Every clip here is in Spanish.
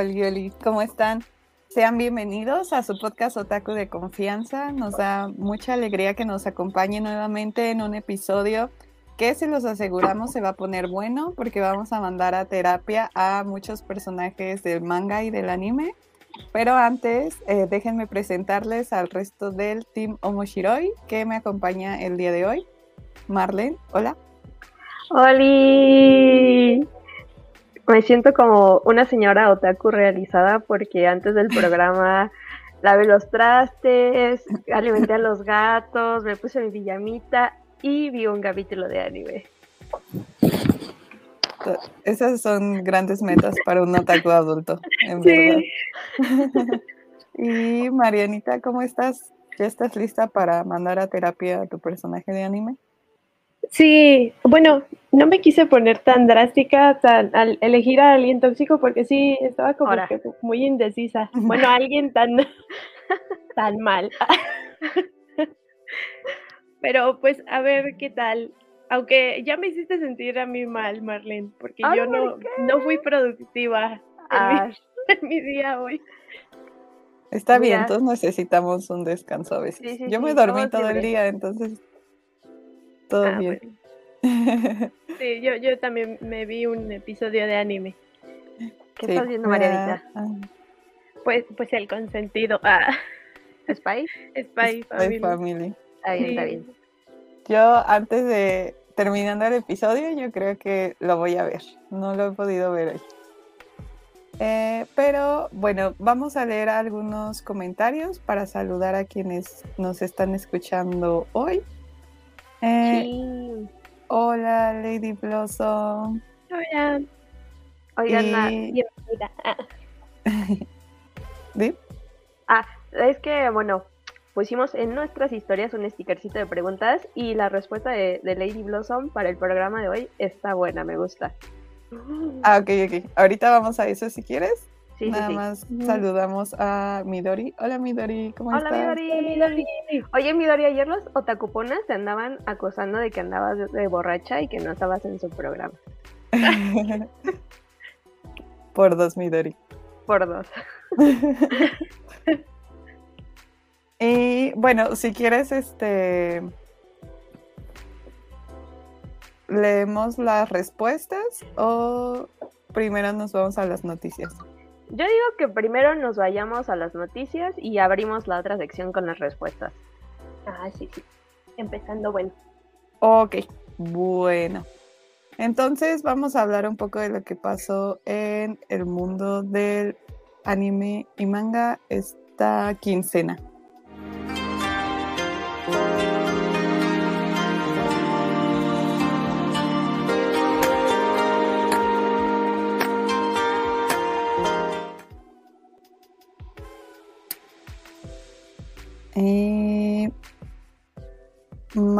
Oli, Oli, ¿cómo están? Sean bienvenidos a su podcast Otaku de Confianza. Nos da mucha alegría que nos acompañe nuevamente en un episodio que si los aseguramos se va a poner bueno porque vamos a mandar a terapia a muchos personajes del manga y del anime. Pero antes, eh, déjenme presentarles al resto del Team Omoshiroi que me acompaña el día de hoy. Marlene, hola. ¡Holi! Me siento como una señora otaku realizada porque antes del programa lavé los trastes, alimenté a los gatos, me puse mi pijamita y vi un capítulo de anime. Esas son grandes metas para un otaku adulto, en verdad. y Marianita, ¿cómo estás? ¿Ya estás lista para mandar a terapia a tu personaje de anime? Sí, bueno, no me quise poner tan drástica tan, al elegir a alguien tóxico porque sí, estaba como que muy indecisa. Bueno, alguien tan, tan mal. Pero pues a ver qué tal. Aunque ya me hiciste sentir a mí mal, Marlene, porque yo no, no fui productiva en, mi, día hoy. Está bien, todos necesitamos un descanso a veces. yo me dormí todo el día, entonces todo ah, bien. Sí, yo, yo también me vi un episodio de anime. ¿Qué estás viendo, Marianita? Ah. Pues, pues el consentido. Ah. ¿Spy? Spy, Spy Family. Está bien, está bien. Yo antes de terminando el episodio, yo creo que lo voy a ver. No lo he podido ver hoy. Eh, pero bueno, vamos a leer algunos comentarios para saludar a quienes nos están escuchando hoy. Eh, hola, Lady Blossom. Hola. Oigan, bienvenida. ¿Sí? Ah, es que, bueno, pusimos en nuestras historias un stickercito de preguntas y la respuesta de, Lady Blossom para el programa de hoy está buena, me gusta. Ah, ok, ok. Ahorita vamos a eso si quieres. Nada más saludamos a Midori. Hola Midori, ¿cómo estás? Hola Midori. Oye Midori, ayer los otakuponas te andaban acosando de que andabas de, borracha y que no estabas en su programa. Por dos Midori. Por dos. y bueno, si quieres, este leemos las respuestas o primero nos vamos a las noticias. Yo digo que primero nos vayamos a las noticias y abrimos la otra sección con las respuestas. Ah, sí, sí. Empezando bueno. Ok, bueno. Entonces vamos a hablar un poco de lo que pasó en el mundo del anime y manga esta quincena.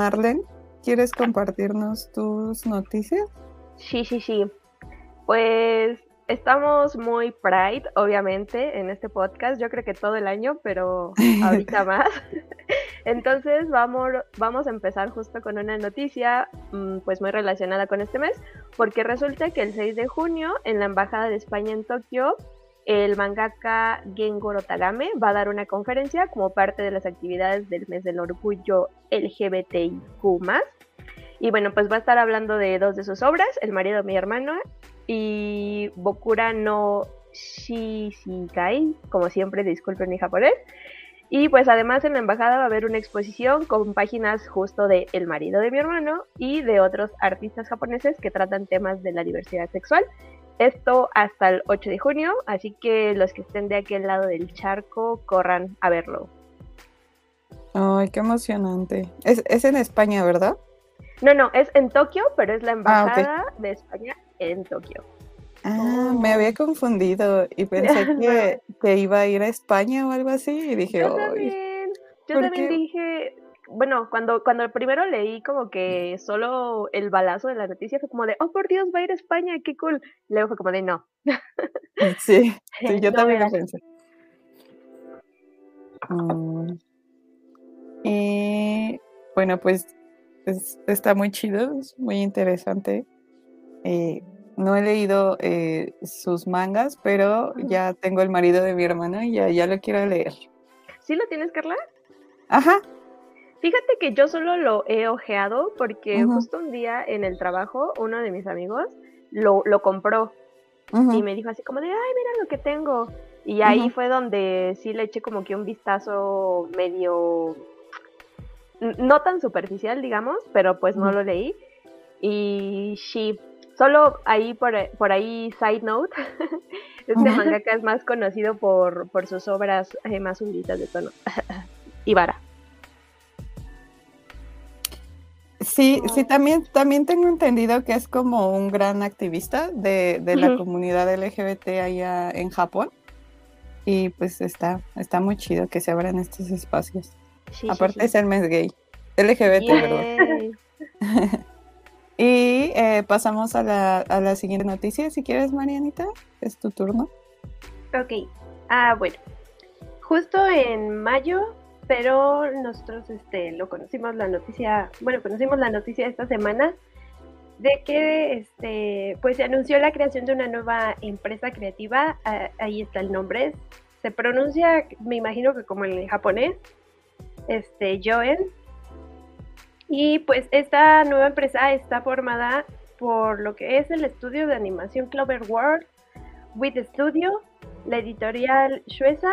Marlene, ¿quieres compartirnos tus noticias? Sí, sí, sí. Pues estamos muy Pride, obviamente, en este podcast. Yo creo que todo el año, pero ahorita más. Entonces vamos, vamos a empezar justo con una noticia mm, pues muy relacionada con este mes, porque resulta que el 6 de junio en la Embajada de España en Tokio el mangaka Gengoro Tagame va a dar una conferencia como parte de las actividades del mes del orgullo LGBTIQ+. Y bueno, pues va a estar hablando de dos de sus obras, El marido de mi hermano y Bokura no Shishikai, como siempre, disculpen mi japonés. Y pues además en la embajada va a haber una exposición con páginas justo de El marido de mi hermano y de otros artistas japoneses que tratan temas de la diversidad sexual esto hasta el 8 de junio, así que los que estén de aquel lado del charco corran a verlo. Ay, qué emocionante. Es, en España, ¿verdad? No, no, es en Tokio, pero es la ah, embajada de España en Tokio. Ah, me había confundido y pensé que, iba a ir a España o algo así y dije, yo también, yo también dije, bueno, cuando, cuando primero leí como que solo el balazo de la noticia fue como de, oh por Dios, va a ir a España, qué cool. Luego fue como de, no. Sí, yo también lo pensé. Mm. Y bueno, pues está muy chido, es muy interesante. Eh, no he leído eh, sus mangas, pero ya tengo el marido de mi hermana y ya, ya lo quiero leer. ¿Sí lo tienes, Carla? Ajá. Fíjate que yo solo lo he ojeado porque justo un día en el trabajo uno de mis amigos lo, lo compró y me dijo así como de, ay, mira lo que tengo. Y ahí fue donde sí le eché como que un vistazo medio, no tan superficial, digamos, pero pues no lo leí. Y sí, solo ahí por, por ahí, side note, este mangaka es más conocido por, por sus obras eh, más hunditas de tono. Ibara. Sí, sí, también, también tengo entendido que es como un gran activista de, la comunidad LGBT allá en Japón. Y pues está, está muy chido que se abran estos espacios. Aparte es el mes gay. LGBT, perdón. y eh, pasamos a la, a la siguiente noticia, si quieres, Marianita. Es tu turno. Ok. Ah, bueno. Justo en mayo pero nosotros este, lo conocimos la noticia, bueno, conocimos la noticia esta semana de que este, pues se anunció la creación de una nueva empresa creativa, ahí está el nombre, se pronuncia, me imagino que como en japonés, este, Joen. Y pues esta nueva empresa está formada por lo que es el estudio de animación Clover World, With Studio, la editorial Shuesa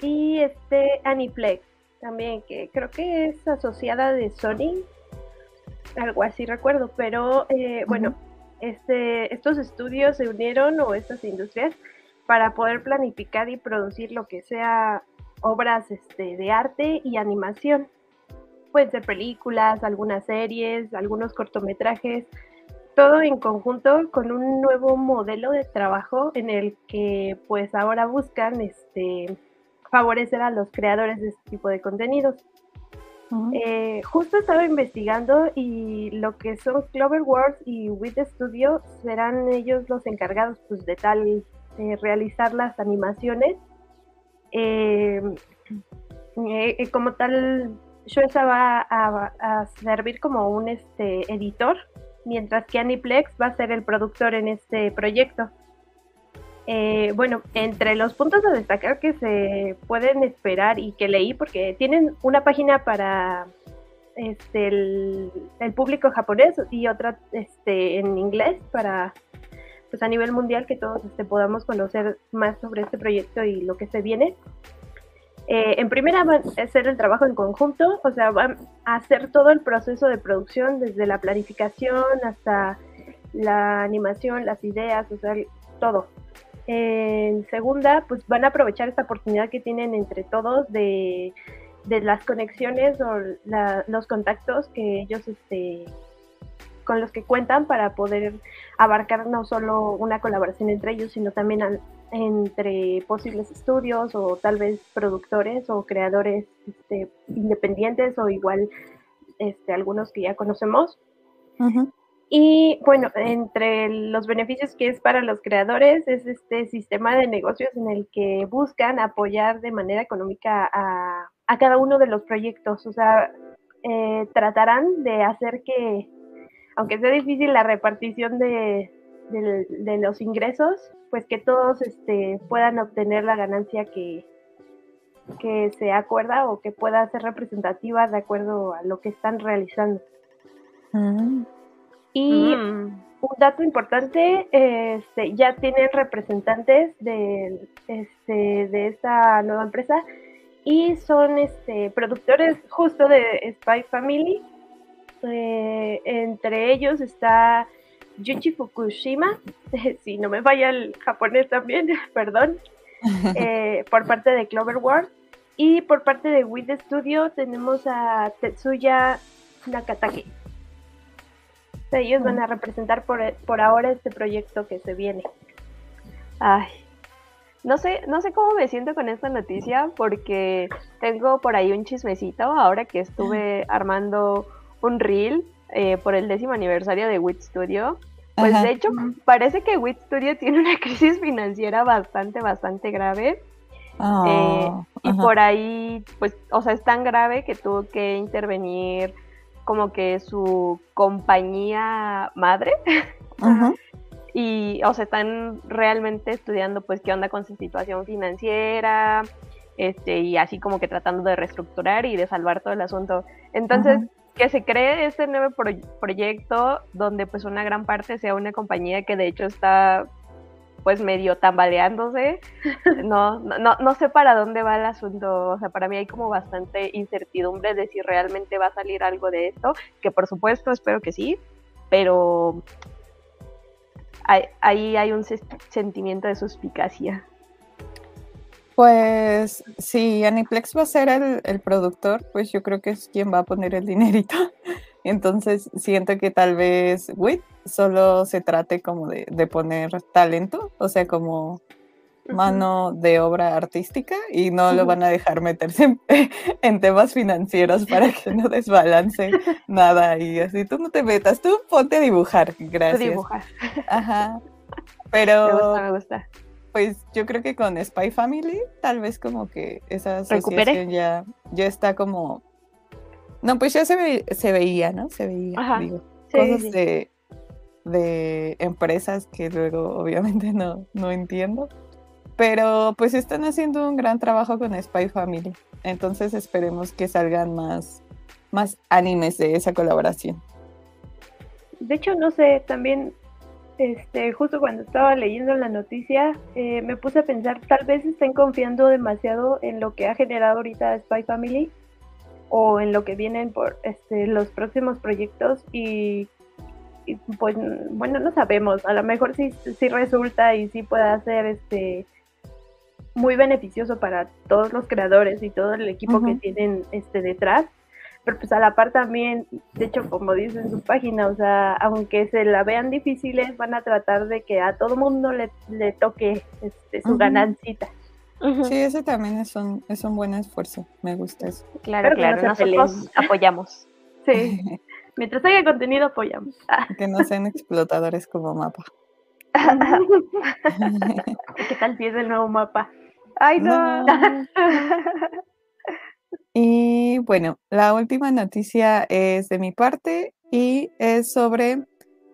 y este Aniplex también, que creo que es asociada de Sony, algo así recuerdo, pero eh, bueno, este, estos estudios se unieron o estas industrias para poder planificar y producir lo que sea obras este, de arte y animación. Pueden ser películas, algunas series, algunos cortometrajes, todo en conjunto con un nuevo modelo de trabajo en el que pues ahora buscan este favorecer a los creadores de este tipo de contenidos. Eh, justo estaba investigando y lo que son Cloverworks y With Studio serán ellos los encargados pues, de tal realizar las animaciones. Eh, eh, como tal, Shueisha va a, a, servir como un este, editor, mientras que Aniplex va a ser el productor en este proyecto. Eh, bueno, entre los puntos a destacar que se pueden esperar y que leí, porque tienen una página para este, el, público japonés y otra este, en inglés para pues a nivel mundial que todos este, podamos conocer más sobre este proyecto y lo que se viene. Eh, en primera van a hacer el trabajo en conjunto, o sea, van a hacer todo el proceso de producción desde la planificación hasta la animación, las ideas, o sea, todo. En segunda, pues van a aprovechar esta oportunidad que tienen entre todos de, las conexiones o los contactos que ellos este, con los que cuentan para poder abarcar no solo una colaboración entre ellos, sino también entre posibles estudios o tal vez productores o creadores este, independientes o igual este, algunos que ya conocemos. Y bueno, entre los beneficios que es para los creadores es este sistema de negocios en el que buscan apoyar de manera económica a, cada uno de los proyectos. O sea, eh, tratarán de hacer que, aunque sea difícil la repartición de, los ingresos, pues que todos este, puedan obtener la ganancia que, que se acuerda o que pueda ser representativa de acuerdo a lo que están realizando. Ah. Y mm. un dato importante, este, ya tienen representantes de, este, de esta nueva empresa y son este, productores justo de Spy Family. Eh, entre ellos está Yuchi Fukushima, si no me falla el japonés también, perdón, eh, por parte de Cloverworld. Y por parte de With Studio tenemos a Tetsuya Nakatake ellos van a representar por, por ahora este proyecto que se viene. Ay, no sé, no sé cómo me siento con esta noticia porque tengo por ahí un chismecito ahora que estuve armando un reel eh, por el décimo aniversario de WIT Studio. Pues de hecho parece que WIT Studio tiene una crisis financiera bastante, bastante grave. Eh, y por ahí, pues, o sea, es tan grave que tuvo que intervenir como que su compañía madre. Y, o sea, están realmente estudiando, pues, qué onda con su situación financiera, este, y así como que tratando de reestructurar y de salvar todo el asunto. Entonces, que se cree este nuevo proyecto donde, pues, una gran parte sea una compañía que de hecho está pues medio tambaleándose. No, no, no sé para dónde va el asunto. O sea, para mí hay como bastante incertidumbre de si realmente va a salir algo de esto, que por supuesto espero que sí, pero ahí hay un sentimiento de suspicacia. Pues si Aniplex va a ser el, el, productor, pues yo creo que es quien va a poner el dinerito. Entonces siento que tal vez WIT solo se trate como de, poner talento, o sea, como mano de obra artística y no lo van a dejar meterse en, temas financieros para que no desbalance nada y así tú no te metas, tú ponte a dibujar, gracias. dibujar. Ajá. Pero me gusta, me gusta. Pues yo creo que con Spy Family tal vez como que esa asociación ya, ya está como no, pues ya se, se veía, ¿no? Se veía, digo, cosas De, de empresas que luego obviamente no, no entiendo. Pero pues están haciendo un gran trabajo con Spy Family. Entonces esperemos que salgan más, más animes de esa colaboración. De hecho, no sé, también este, justo cuando estaba leyendo la noticia, eh, me puse a pensar, tal vez estén confiando demasiado en lo que ha generado ahorita Spy Family o en lo que vienen por este, los próximos proyectos y, pues bueno, no sabemos, a lo mejor sí, sí resulta y sí puede ser este muy beneficioso para todos los creadores y todo el equipo que tienen este detrás, pero pues a la par también, de hecho como dice en su página, o sea, aunque se la vean difíciles, van a tratar de que a todo mundo le, le toque este, su ganancita. Sí, ese también es un, es un buen esfuerzo. Me gusta eso. Claro, claro. Nosotros apoyamos. Sí. Mientras haya contenido, apoyamos. Que no sean explotadores como mapa. ¿Qué tal si es el nuevo mapa? ¡Ay, no! y bueno, la última noticia es de mi parte y es sobre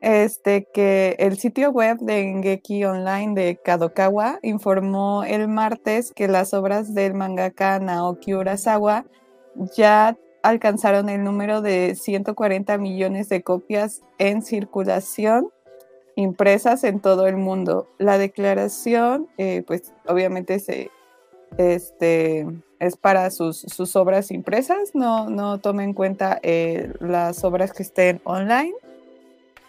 este, que el sitio web de Ngeki Online de Kadokawa informó el martes que las obras del mangaka Naoki Urasawa ya alcanzaron el número de 140 millones de copias en circulación impresas en todo el mundo. La declaración, eh, pues obviamente se, este, es para sus, sus obras impresas, no, no en cuenta eh, las obras que estén online.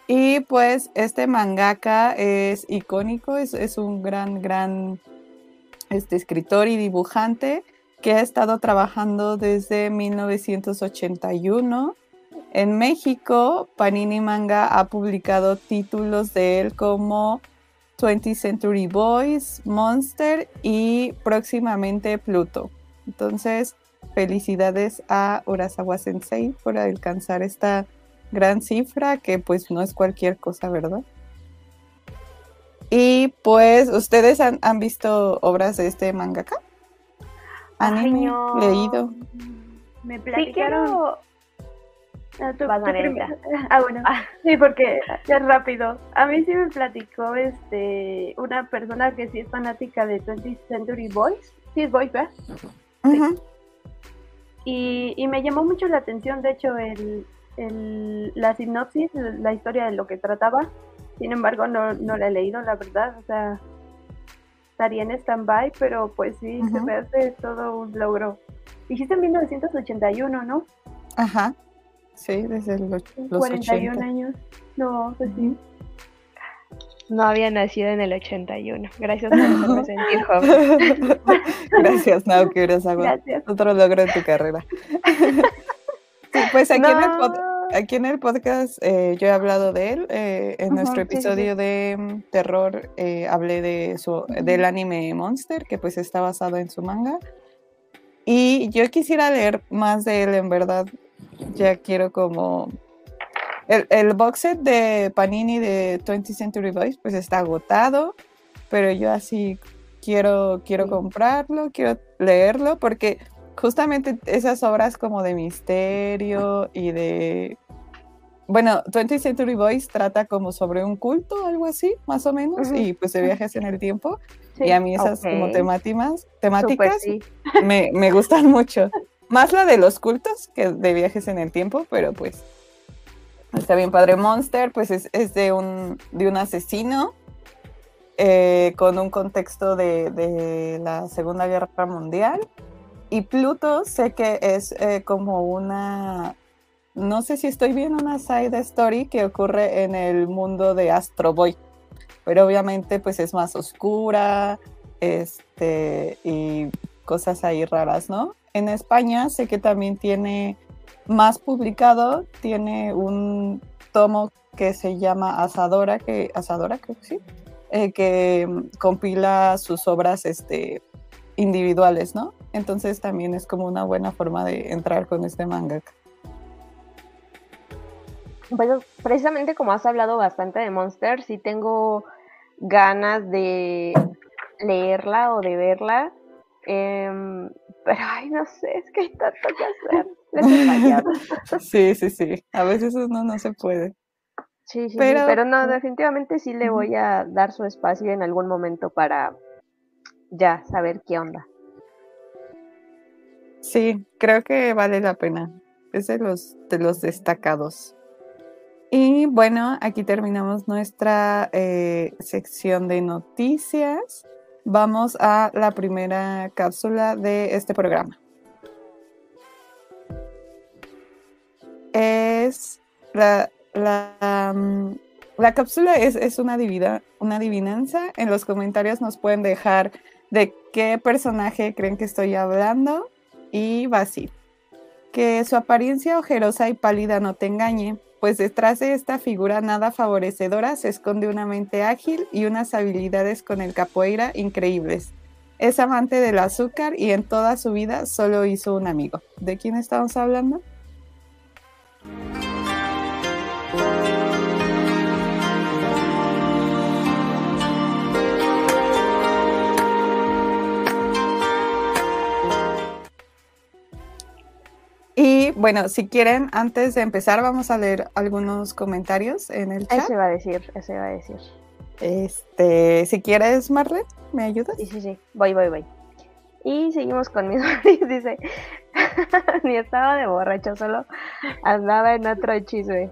Y pues este mangaka es icónico, es, un gran, gran este, escritor y dibujante que ha estado trabajando desde 1981. En México, Panini Manga ha publicado títulos de él como 20th Century Boys, Monster y próximamente Pluto. Entonces, felicidades a Urasawa Sensei por alcanzar esta gran cifra que pues no es cualquier cosa, ¿verdad? Y pues, ¿ustedes han, visto obras de este mangaka? ¿Anime? ¿Leído? Me platicaron... Sí, ah, ah, bueno. Ah. Sí, porque ya rápido. A mí sí me platicó este una persona que sí es fanática de 20th Century Boys. Sí es Boys, ¿verdad? y, y, me llamó mucho la atención, de hecho, el, el, la sinopsis, la historia de lo que trataba. Sin embargo, no, no la he leído, la verdad. O sea, estaría en stand-by, pero pues sí, se me hace todo un logro. Dijiste en 1981, ¿no? Ajá. Sí, desde los, 41 años. No, pues sí. No había nacido en el 81. Gracias por hacerme sentir joven. Gracias, Naoki Gracias. Otro logro en tu carrera. pues aquí, en, el podcast eh, yo he hablado de él. Eh, en nuestro episodio de mm, terror eh, hablé de su, del anime Monster, que pues está basado en su manga. Y yo quisiera leer más de él, en verdad. Ya quiero como... El, el box set de Panini de 20th Century Boys pues está agotado, pero yo así quiero, quiero comprarlo, quiero leerlo, porque justamente esas obras como de misterio y de... Bueno, 20th Century Boys trata como sobre un culto, algo así, más o menos, y pues de viajes en el tiempo. y a mí esas como temáticas, temáticas me, me gustan mucho. Más la de los cultos que de viajes en el tiempo, pero pues está bien padre. Monster, pues es, es de, un, de un asesino eh, con un contexto de, de, la Segunda Guerra Mundial. Y Pluto sé que es eh, como una, no sé si estoy viendo una side story que ocurre en el mundo de Astro Boy, pero obviamente pues es más oscura este, y cosas ahí raras, ¿no? En España sé que también tiene más publicado, tiene un tomo que se llama Asadora, que Asadora creo que sí, eh, que compila sus obras este, individuales, ¿no? Entonces también es como una buena forma de entrar con este manga. Pues precisamente como has hablado bastante de Monster, sí tengo ganas de leerla o de verla. Em, pero ay, no sé, es que hay tanto que hacer. sí, sí, sí. A veces uno no se puede. Sí, sí, pero, pero no, definitivamente sí le voy a dar su espacio en algún momento para ya saber qué onda. Sí, creo que vale la pena. Es de los, de los destacados. Y bueno, aquí terminamos nuestra eh, sección de noticias. Vamos a la primera cápsula de este programa. Es la la, mm, la cápsula es, es una, una adivinanza. En los comentarios nos pueden dejar de qué personaje creen que estoy hablando y así. Que su apariencia ojerosa y pálida no te engañe, pues detrás de esta figura nada favorecedora se esconde una mente ágil y unas habilidades con el capoeira increíbles. Es amante del azúcar y en toda su vida solo hizo un amigo. ¿De quién estamos hablando? Bueno, si quieren, antes de empezar, vamos a leer algunos comentarios en el chat. Ese va a decir, ese va a decir. Este, si quieres, Marle, ¿me ayudas? Sí, sí, sí. Voy, voy, voy. Y seguimos con mis dice, ni estaba de borracho, solo andaba en otro chisme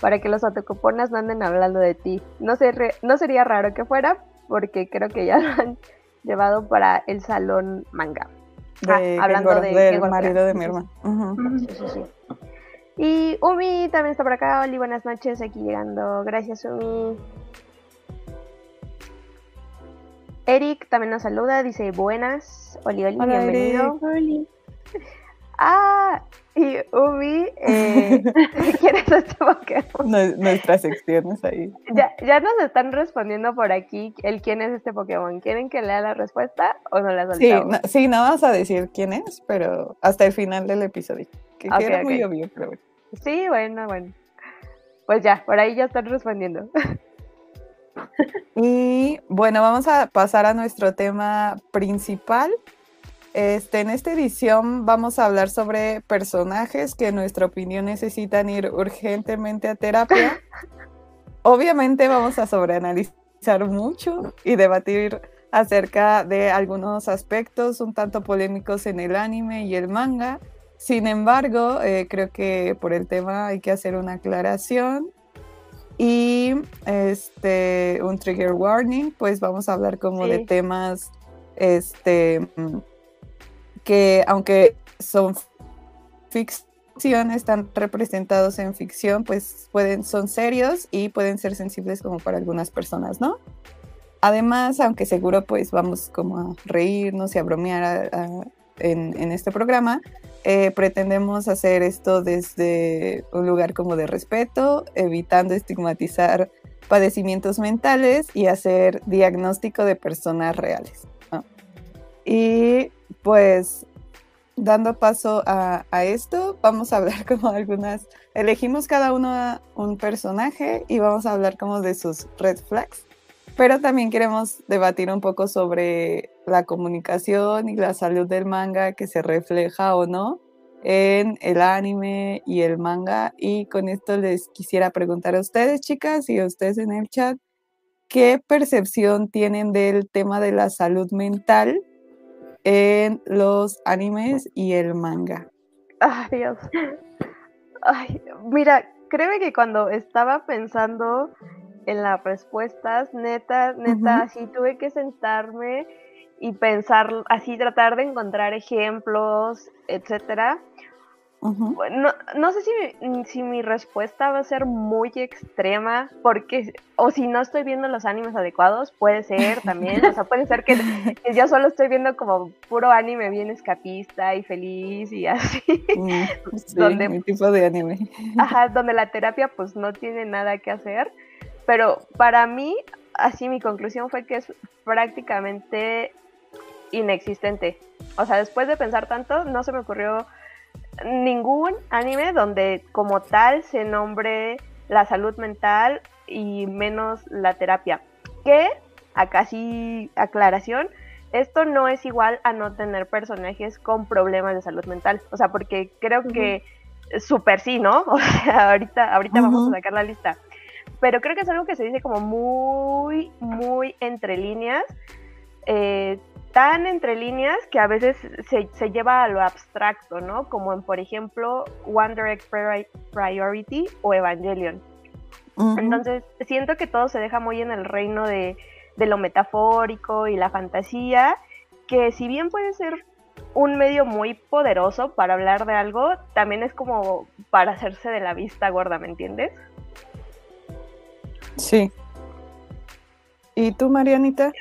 para que los autocupones no anden hablando de ti. No, no sería raro que fuera, porque creo que ya lo han llevado para el salón manga. Ah, hablando de, del marido de mi hermano. Y Umi también está por acá. Oli, buenas noches, aquí llegando. Gracias, Umi. Eric también nos saluda, dice buenas. Oli, Oli, bienvenido. Ah, y Umi, eh, ¿quién es este Pokémon? Nuestras secciones ahí. Ya, ya nos están respondiendo por aquí el quién es este Pokémon. ¿Quieren que lea la respuesta o no la soltamos? Sí, sí, no vas a decir quién es, pero hasta el final del episodio. Que queda muy obvio, pero Sí, bueno, bueno. Pues ya, por ahí ya están respondiendo. Y bueno, vamos a pasar a nuestro tema principal, este, en esta edición vamos a hablar sobre personajes que en nuestra opinión necesitan ir urgentemente a terapia. Obviamente vamos a sobreanalizar mucho y debatir acerca de algunos aspectos un tanto polémicos en el anime y el manga. Sin embargo, eh, creo que por el tema hay que hacer una aclaración y este un trigger warning, pues vamos a hablar como de temas este que aunque son ficción, están representados en ficción, pues pueden, son serios y pueden ser sensibles como para algunas personas, ¿no? Además, aunque seguro pues vamos como a reírnos y a bromear en, este programa, eh, pretendemos hacer esto desde un lugar como de respeto, evitando estigmatizar padecimientos mentales y hacer diagnóstico de personas reales. Y pues dando paso a, esto, vamos a hablar como algunas, elegimos cada uno un personaje y vamos a hablar como de sus red flags. pero también queremos debatir un poco sobre la comunicación y la salud del manga que se refleja o no en el anime y el manga. Y con esto les quisiera preguntar a ustedes, chicas, y a ustedes en el chat, ¿qué percepción tienen del tema de la salud mental en los animes y el manga? Ay, Dios. Ay, mira, créeme que cuando estaba pensando en las respuestas, neta, neta, así tuve que sentarme y pensar, así tratar de encontrar ejemplos, etcétera. No, no, sé si, si, mi respuesta va a ser muy extrema, porque, o si no estoy viendo los animes adecuados, puede ser también, o sea, puede ser que, yo solo estoy viendo como puro anime bien escapista y feliz y así. Mm, sí, donde, mi tipo de anime. Ajá, donde la terapia pues no tiene nada que hacer. Pero para mí, así mi conclusión fue que es prácticamente inexistente. O sea, después de pensar tanto, no se me ocurrió ningún anime donde como tal se nombre la salud mental y menos la terapia. Que, acá sí, aclaración, esto no es igual a no tener personajes con problemas de salud mental. O sea, porque creo que súper sí, ¿no? O sea, ahorita, ahorita vamos a sacar la lista pero creo que es algo que se dice como muy, muy entre líneas, eh, tan entre líneas que a veces se, lleva a lo abstracto, ¿no? Como en, por ejemplo, One Direct Priority o Evangelion. Entonces, siento que todo se deja muy en el reino de, de lo metafórico y la fantasía, que si bien puede ser un medio muy poderoso para hablar de algo, también es como para hacerse de la vista gorda, ¿me entiendes? Sí. ¿Y tú, Marianita?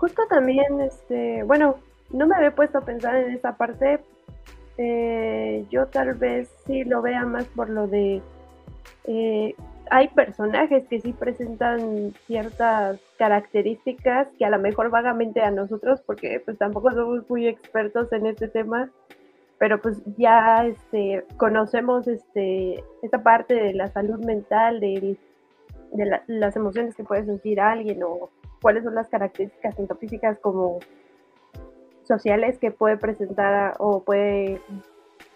Justo también, este, bueno, no me había puesto a pensar en esa parte. Eh, yo tal vez sí lo vea más por lo de eh, hay personajes que sí presentan ciertas características que a lo mejor vagamente a nosotros, porque pues tampoco somos muy expertos en este tema, pero pues ya este, conocemos este, esta parte de la salud mental, de las emociones que puede sentir alguien o cuáles son las características tanto físicas como sociales que puede presentar o puede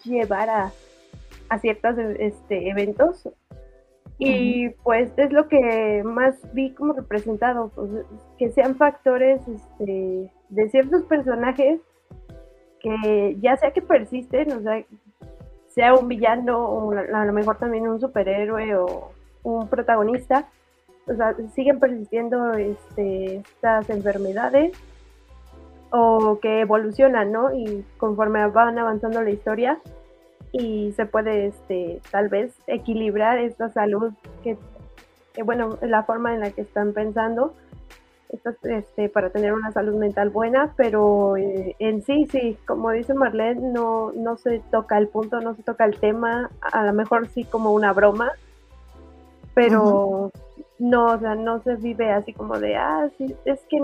llevar a, a ciertos este, eventos. Y pues es lo que más vi como representado, pues, que sean factores este, de ciertos personajes que ya sea que persisten, o sea, sea un villano o a lo mejor también un superhéroe o un protagonista, o sea, siguen persistiendo este, estas enfermedades o que evolucionan, ¿no? Y conforme van avanzando la historia y se puede, este, tal vez, equilibrar esta salud que, bueno, la forma en la que están pensando este, para tener una salud mental buena, pero eh, en sí, sí, como dice Marlene, no, no se toca el punto, no se toca el tema, a lo mejor sí como una broma, pero no, o sea, no se vive así como de, ah, sí, es que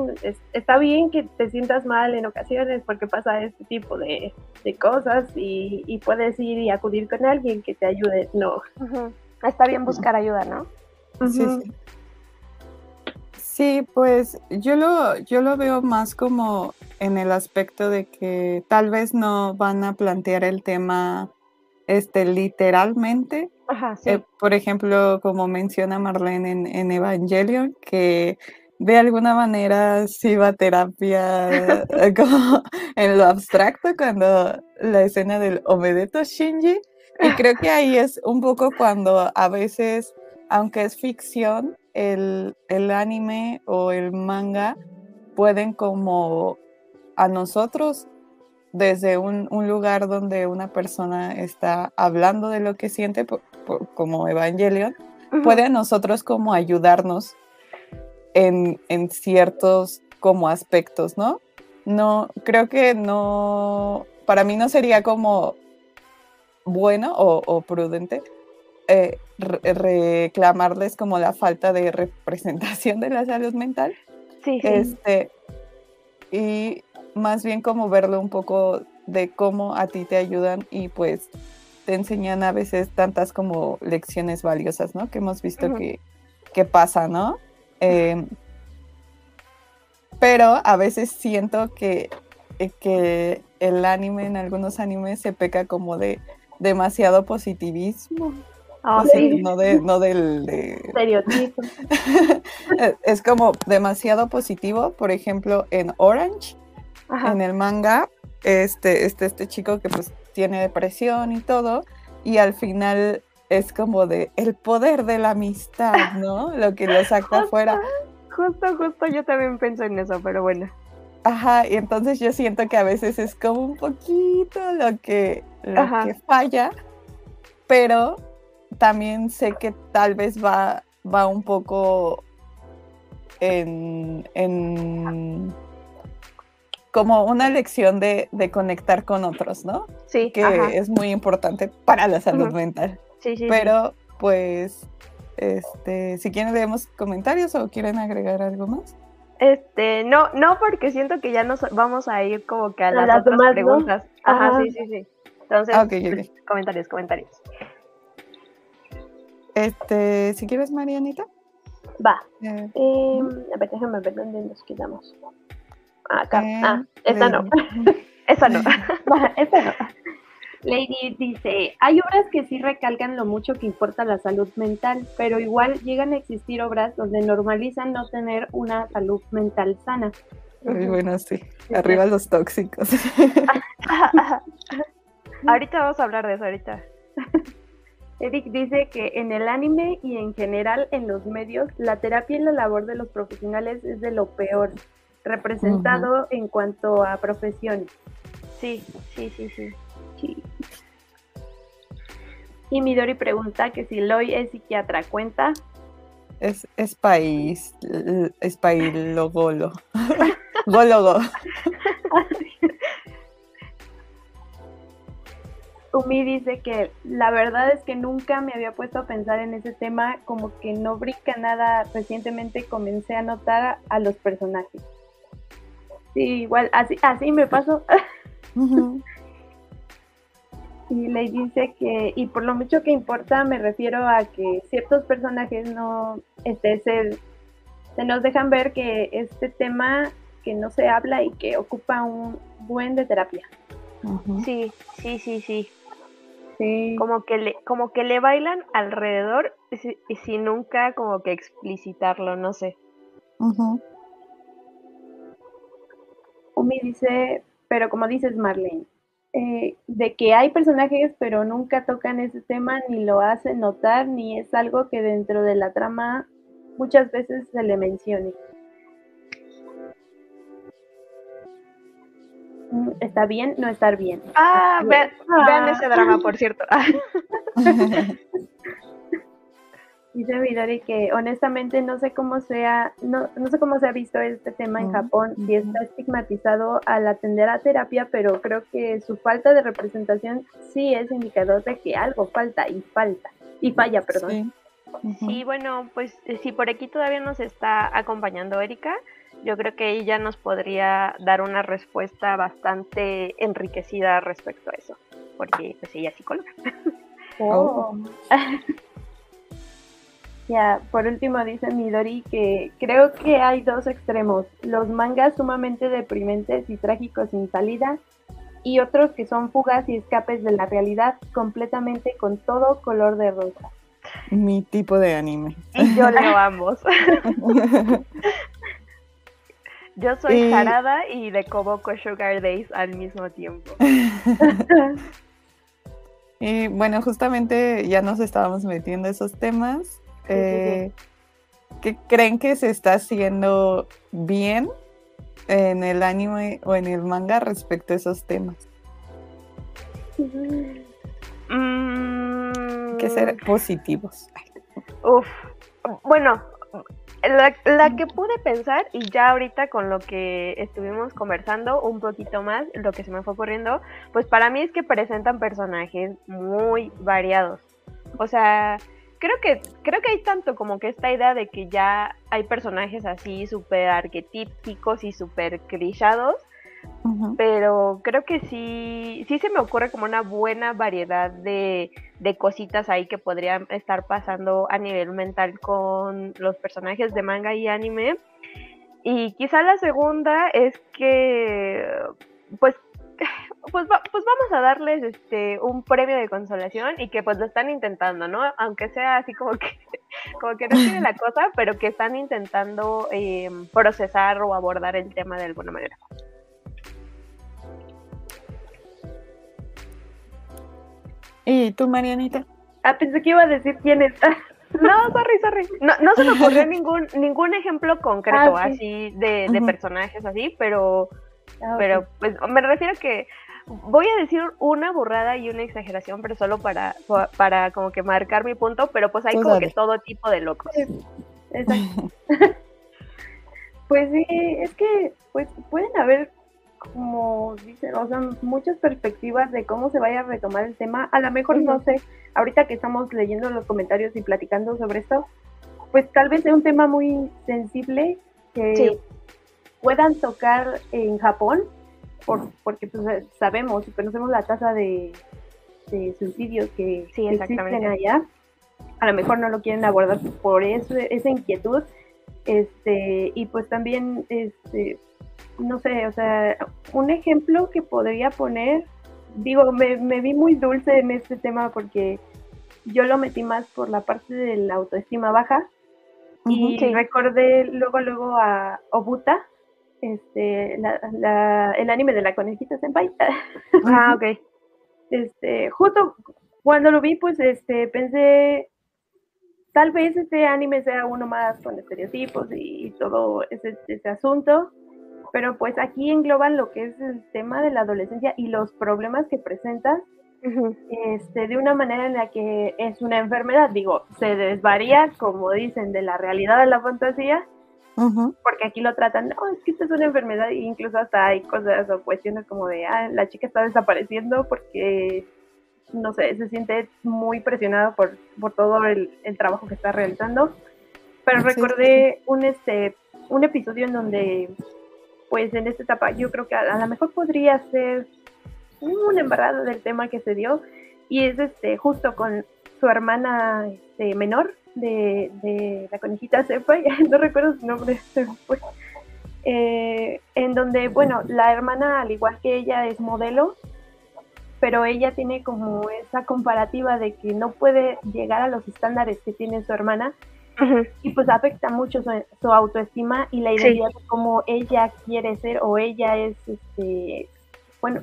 está bien que te sientas mal en ocasiones porque pasa este tipo de, cosas y, puedes ir y acudir con alguien que te ayude, no. Está bien buscar ayuda, ¿no? Sí, sí. Sí, pues yo lo, yo lo veo más como en el aspecto de que tal vez no van a plantear el tema este, literalmente, eh, por ejemplo, como menciona Marlene en, Evangelion, que de alguna manera sí va terapia eh, como en lo abstracto cuando la escena del Omedeto Shinji. Y creo que ahí es un poco cuando a veces, aunque es ficción, el, el anime o el manga pueden como a nosotros desde un, lugar donde una persona está hablando de lo que siente, como Evangelion, puede a nosotros como ayudarnos en, ciertos como aspectos, ¿no? No, creo que no, para mí no sería como bueno o, prudente eh, reclamarles como la falta de representación de la salud mental. Sí, sí. Este, y más bien como verlo un poco de cómo a ti te ayudan y pues te enseñan a veces tantas como lecciones valiosas, ¿no? Que hemos visto que, que, pasa, ¿no? Em, pero a veces siento que, eh, que el anime, en algunos animes, se peca como de demasiado positivismo. Ah, O sea, sí. no, de, no del... de- Estereotipo. es como demasiado positivo, por ejemplo, en Orange, Ajá. en el manga, este, este, este chico que pues tiene depresión y todo, y al final es como de el poder de la amistad, ¿no? Lo que lo saca afuera. Justo, justo, yo también pienso en eso, pero bueno. Ajá, y entonces yo siento que a veces es como un poquito lo que, lo que falla, pero también sé que tal vez va, va un poco en, en como una lección de, de conectar con otros, ¿no? Sí, Que ajá. es muy importante para la salud mental. Sí, sí, sí. Pero, pues, este, si quieren leemos comentarios o quieren agregar algo más. Este, no, no, porque siento que ya nos vamos a ir como que a A las, las otras demás, ¿no? preguntas. Ajá, Ajá. sí, sí, sí. Entonces, comentarios, comentarios. Este, si quieres, Marianita. Va. Eh, Eh, a ver, déjame ver dónde nos quedamos. Ah, Acá. eh, ah, esta no. Esa no. No. Lady dice, hay obras que sí recalcan lo mucho que importa la salud mental, pero igual llegan a existir obras donde normalizan no tener una salud mental sana. Muy bueno, sí. Arriba los tóxicos. ahorita vamos a hablar de eso, ahorita. Eric dice que en el anime y en general en los medios, la terapia y la labor de los profesionales es de lo peor, representado en cuanto a profesiones. Sí, sí, sí, sí. Sí. Y Midori pregunta que si Loy es psiquiatra, ¿cuenta? Es, es país, es pailogolo. Gólogo. Umi dice que la verdad es que nunca me había puesto a pensar en ese tema, como que no brinca nada. Recientemente comencé a notar a los personajes. Sí, igual, así, así me pasó. Y le dice que, y por lo mucho que importa, me refiero a que ciertos personajes no, este, se, se nos dejan ver que este tema que no se habla y que ocupa un buen de terapia. Sí, sí, sí, sí. Sí. Como que le, como que le bailan alrededor y si- y sin nunca como que explicitarlo, no sé. Umi dice, pero como dices Marlene, eh, de que hay personajes pero nunca tocan ese tema ni lo hacen notar ni es algo que dentro de la trama muchas veces se le mencione. ¿Está bien? No estar bien. Ah, vean, Ah. vean ese drama, por cierto. Dice Midori que honestamente no sé cómo sea, no, no sé cómo se ha visto este tema en Ujú, Japón, si está estigmatizado al atender a terapia, pero creo que su falta de representación sí es indicador de que algo falta y falta, y falla, perdón. Sí. Sí, bueno, pues eh, si por aquí todavía nos está acompañando Erika, yo creo que ella nos podría dar una respuesta bastante enriquecida respecto a eso, porque pues ella es psicóloga. Oh. Ya, por último dice Midori que creo que hay dos extremos, los mangas sumamente deprimentes y trágicos sin salida y otros que son fugas y escapes de la realidad completamente con todo color de rosa. Mi tipo de anime. Y yo leo ambos. Yo soy Y- Harada y de Koboko Sugar Days al mismo tiempo. Y bueno, justamente ya nos estábamos metiendo esos temas. sí, Eh, ¿Qué creen que se está haciendo bien en el anime o en el manga respecto a esos temas? Mm, que ser positivos. Uf, bueno, la, que pude pensar y ya ahorita con lo que estuvimos conversando un poquito más, lo que se me fue ocurriendo, pues para mí es que presentan personajes muy variados. O sea, creo que creo que hay tanto como que esta idea de que ya hay personajes así súper arquetípicos y súper clichados, Pero creo que sí, sí se me ocurre como una buena variedad de, de cositas ahí que podrían estar pasando a nivel mental con los personajes de manga y anime. Y quizá la segunda es que, pues, pues, pues vamos a darles este un premio de consolación y que pues lo están intentando, ¿no? Aunque sea así como que, como que no tiene la cosa, pero que están intentando em, procesar o abordar el tema de alguna manera. ¿Y tú, Marianita? Ah, pensé que iba a decir quién está. No, sorry, sorry. No, no se me ocurrió ningún, ningún ejemplo concreto ah, así de, de personajes así, pero, ah, pero pues me refiero a que voy a decir una burrada y una exageración, pero solo para, para como que marcar mi punto, pero pues hay pues como que todo tipo de locos. Exacto. pues sí, es que pues pueden haber como dicen, o sea, muchas perspectivas de cómo se vaya a retomar el tema. A lo mejor, no sé, ahorita que estamos leyendo los comentarios y platicando sobre esto, pues tal vez sea un tema muy sensible que puedan tocar en Japón, por, porque pues, sabemos y conocemos la tasa de, suicidios que, existen allá. A lo mejor no lo quieren abordar por eso, esa inquietud. Este, y pues también este, no sé, o sea, un ejemplo que podría poner, digo, me, vi muy dulce en este tema porque yo lo metí más por la parte de la autoestima baja y recordé luego, luego a Obuta, este, el anime de la conejita senpai. Ah, ok. Este, justo cuando lo vi, pues, este, pensé, tal vez este anime sea uno más con estereotipos y todo ese, ese asunto, pero pues aquí engloban lo que es el tema de la adolescencia y los problemas que presentan este, de una manera en la que es una enfermedad, digo, se desvaría, como dicen, de la realidad de la fantasía, porque aquí lo tratan, no, es que esto es una enfermedad, e incluso hasta hay cosas o cuestiones como de, ah, la chica está desapareciendo porque, no sé, se siente muy presionada por, por todo el, el trabajo que está realizando. Pero recordé un, este, un episodio en donde pues en esta etapa yo creo que a, lo mejor podría ser un embarrado del tema que se dio y es este justo con su hermana este, menor de, la conejita Cefa, no recuerdo su nombre, eh, en donde, bueno, la hermana, al igual que ella, es modelo, pero ella tiene como esa comparativa de que no puede llegar a los estándares que tiene su hermana y pues afecta mucho su, autoestima y la identidad de cómo ella quiere ser o ella es, este, bueno,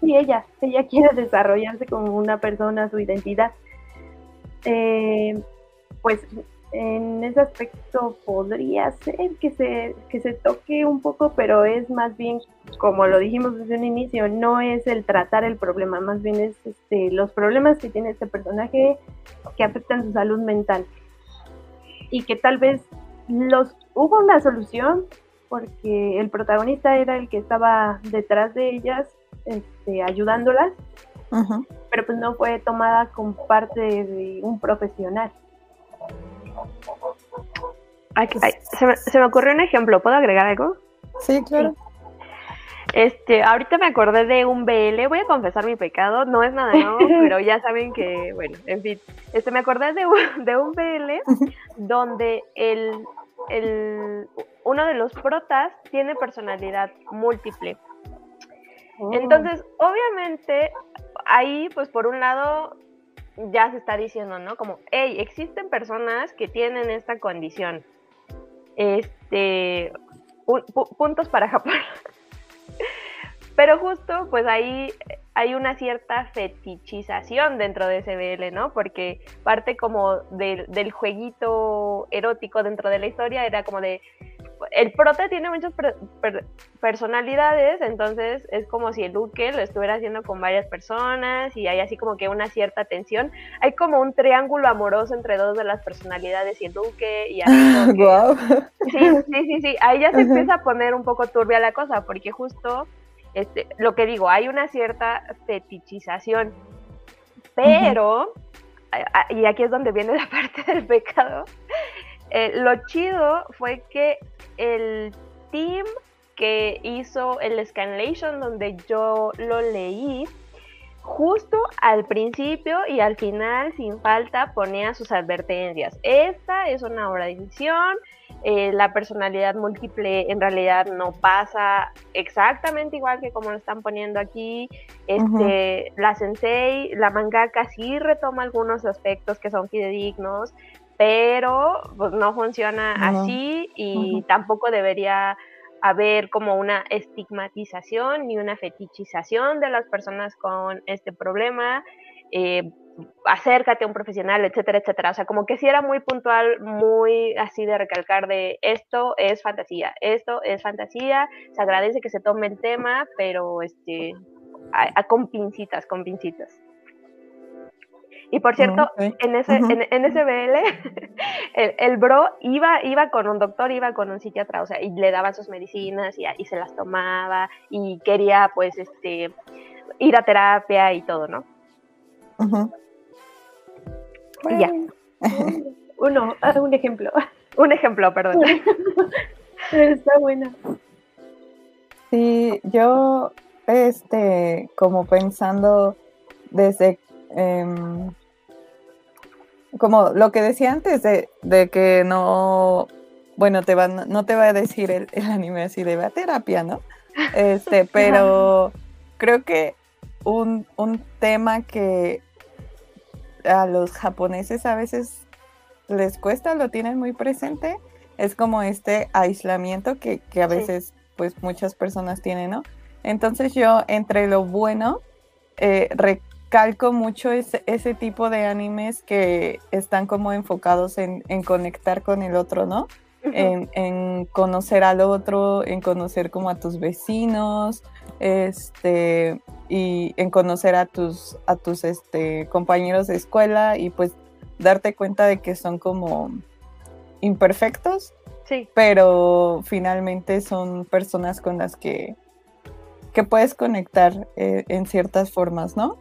sí, ella, ella quiere desarrollarse como una persona, su identidad. Eh, pues en ese aspecto podría ser que se, que se toque un poco, pero es más bien, como lo dijimos desde un inicio, no es el tratar el problema, más bien es este, los problemas que tiene este personaje que afectan su salud mental y que tal vez los hubo una solución porque el protagonista era el que estaba detrás de ellas, este, ayudándolas, pero pues no fue tomada como parte de un profesional. se, me, se, me, ocurrió un ejemplo, ¿puedo agregar algo? Sí, claro. Este, ahorita me acordé de un BL, voy a confesar mi pecado, no es nada nuevo, pero ya saben que, bueno, en fin, este, me acordé de un, de un BL donde el, el, uno de los protas tiene personalidad múltiple. Oh. Entonces, obviamente, ahí, pues por un lado, ya se está diciendo, ¿no? Como, hey, existen personas que tienen esta condición. Este, puntos para Japón. Pero justo, pues ahí hay una cierta fetichización dentro de ese BL, ¿no? Porque parte como del, del jueguito erótico dentro de la historia era como de, el prota tiene muchas personalidades, entonces es como si el Luke lo estuviera haciendo con varias personas y hay así como que una cierta tensión. Hay como un triángulo amoroso entre dos de las personalidades y el Luke y así. Sí, sí, sí, sí. Ahí ya se empieza a poner un poco turbia la cosa, porque justo este, lo que digo, hay una cierta fetichización, pero, y aquí es donde viene la parte del pecado, eh, lo chido fue que el team que hizo el Scanlation donde yo lo leí, justo al principio y al final, sin falta, ponía sus advertencias. Esta es una obra de edición, eh, la personalidad múltiple en realidad no pasa exactamente igual que como lo están poniendo aquí. Este, La sensei, la mangaka sí retoma algunos aspectos que son fidedignos, pero pues, no funciona así y tampoco debería haber como una estigmatización ni una fetichización de las personas con este problema. Eh, acércate a un profesional, etcétera, etcétera. O sea, como que sí era muy puntual, muy así de recalcar de esto es fantasía, esto es fantasía, se agradece que se tome el tema, pero este, con pincitas, con pincitas. Y por cierto, en, ese, en, ese BL, el, bro iba, iba con un doctor, iba con un psiquiatra, o sea, y le daba sus medicinas y, y se las tomaba y quería, pues, este, ir a terapia y todo, ¿no? Ya. Uno, ah, un ejemplo. Un ejemplo, perdón. Está buena. Sí, yo, este, como pensando desde, em, como lo que decía antes de, que no, bueno, te va, no te va a decir el, anime así de va terapia, ¿no? Este, pero creo que un, un tema que a los japoneses a veces les cuesta, lo tienen muy presente, es como este aislamiento que, a veces pues muchas personas tienen, ¿no? Entonces yo entre lo bueno eh, recalco mucho ese, ese, tipo de animes que están como enfocados en, conectar con el otro, ¿no? en, en, conocer al otro, en conocer como a tus vecinos, este, y en conocer a tus, a tus este, compañeros de escuela y pues darte cuenta de que son como imperfectos, sí. pero finalmente son personas con las que, que puedes conectar eh, en ciertas formas, ¿no?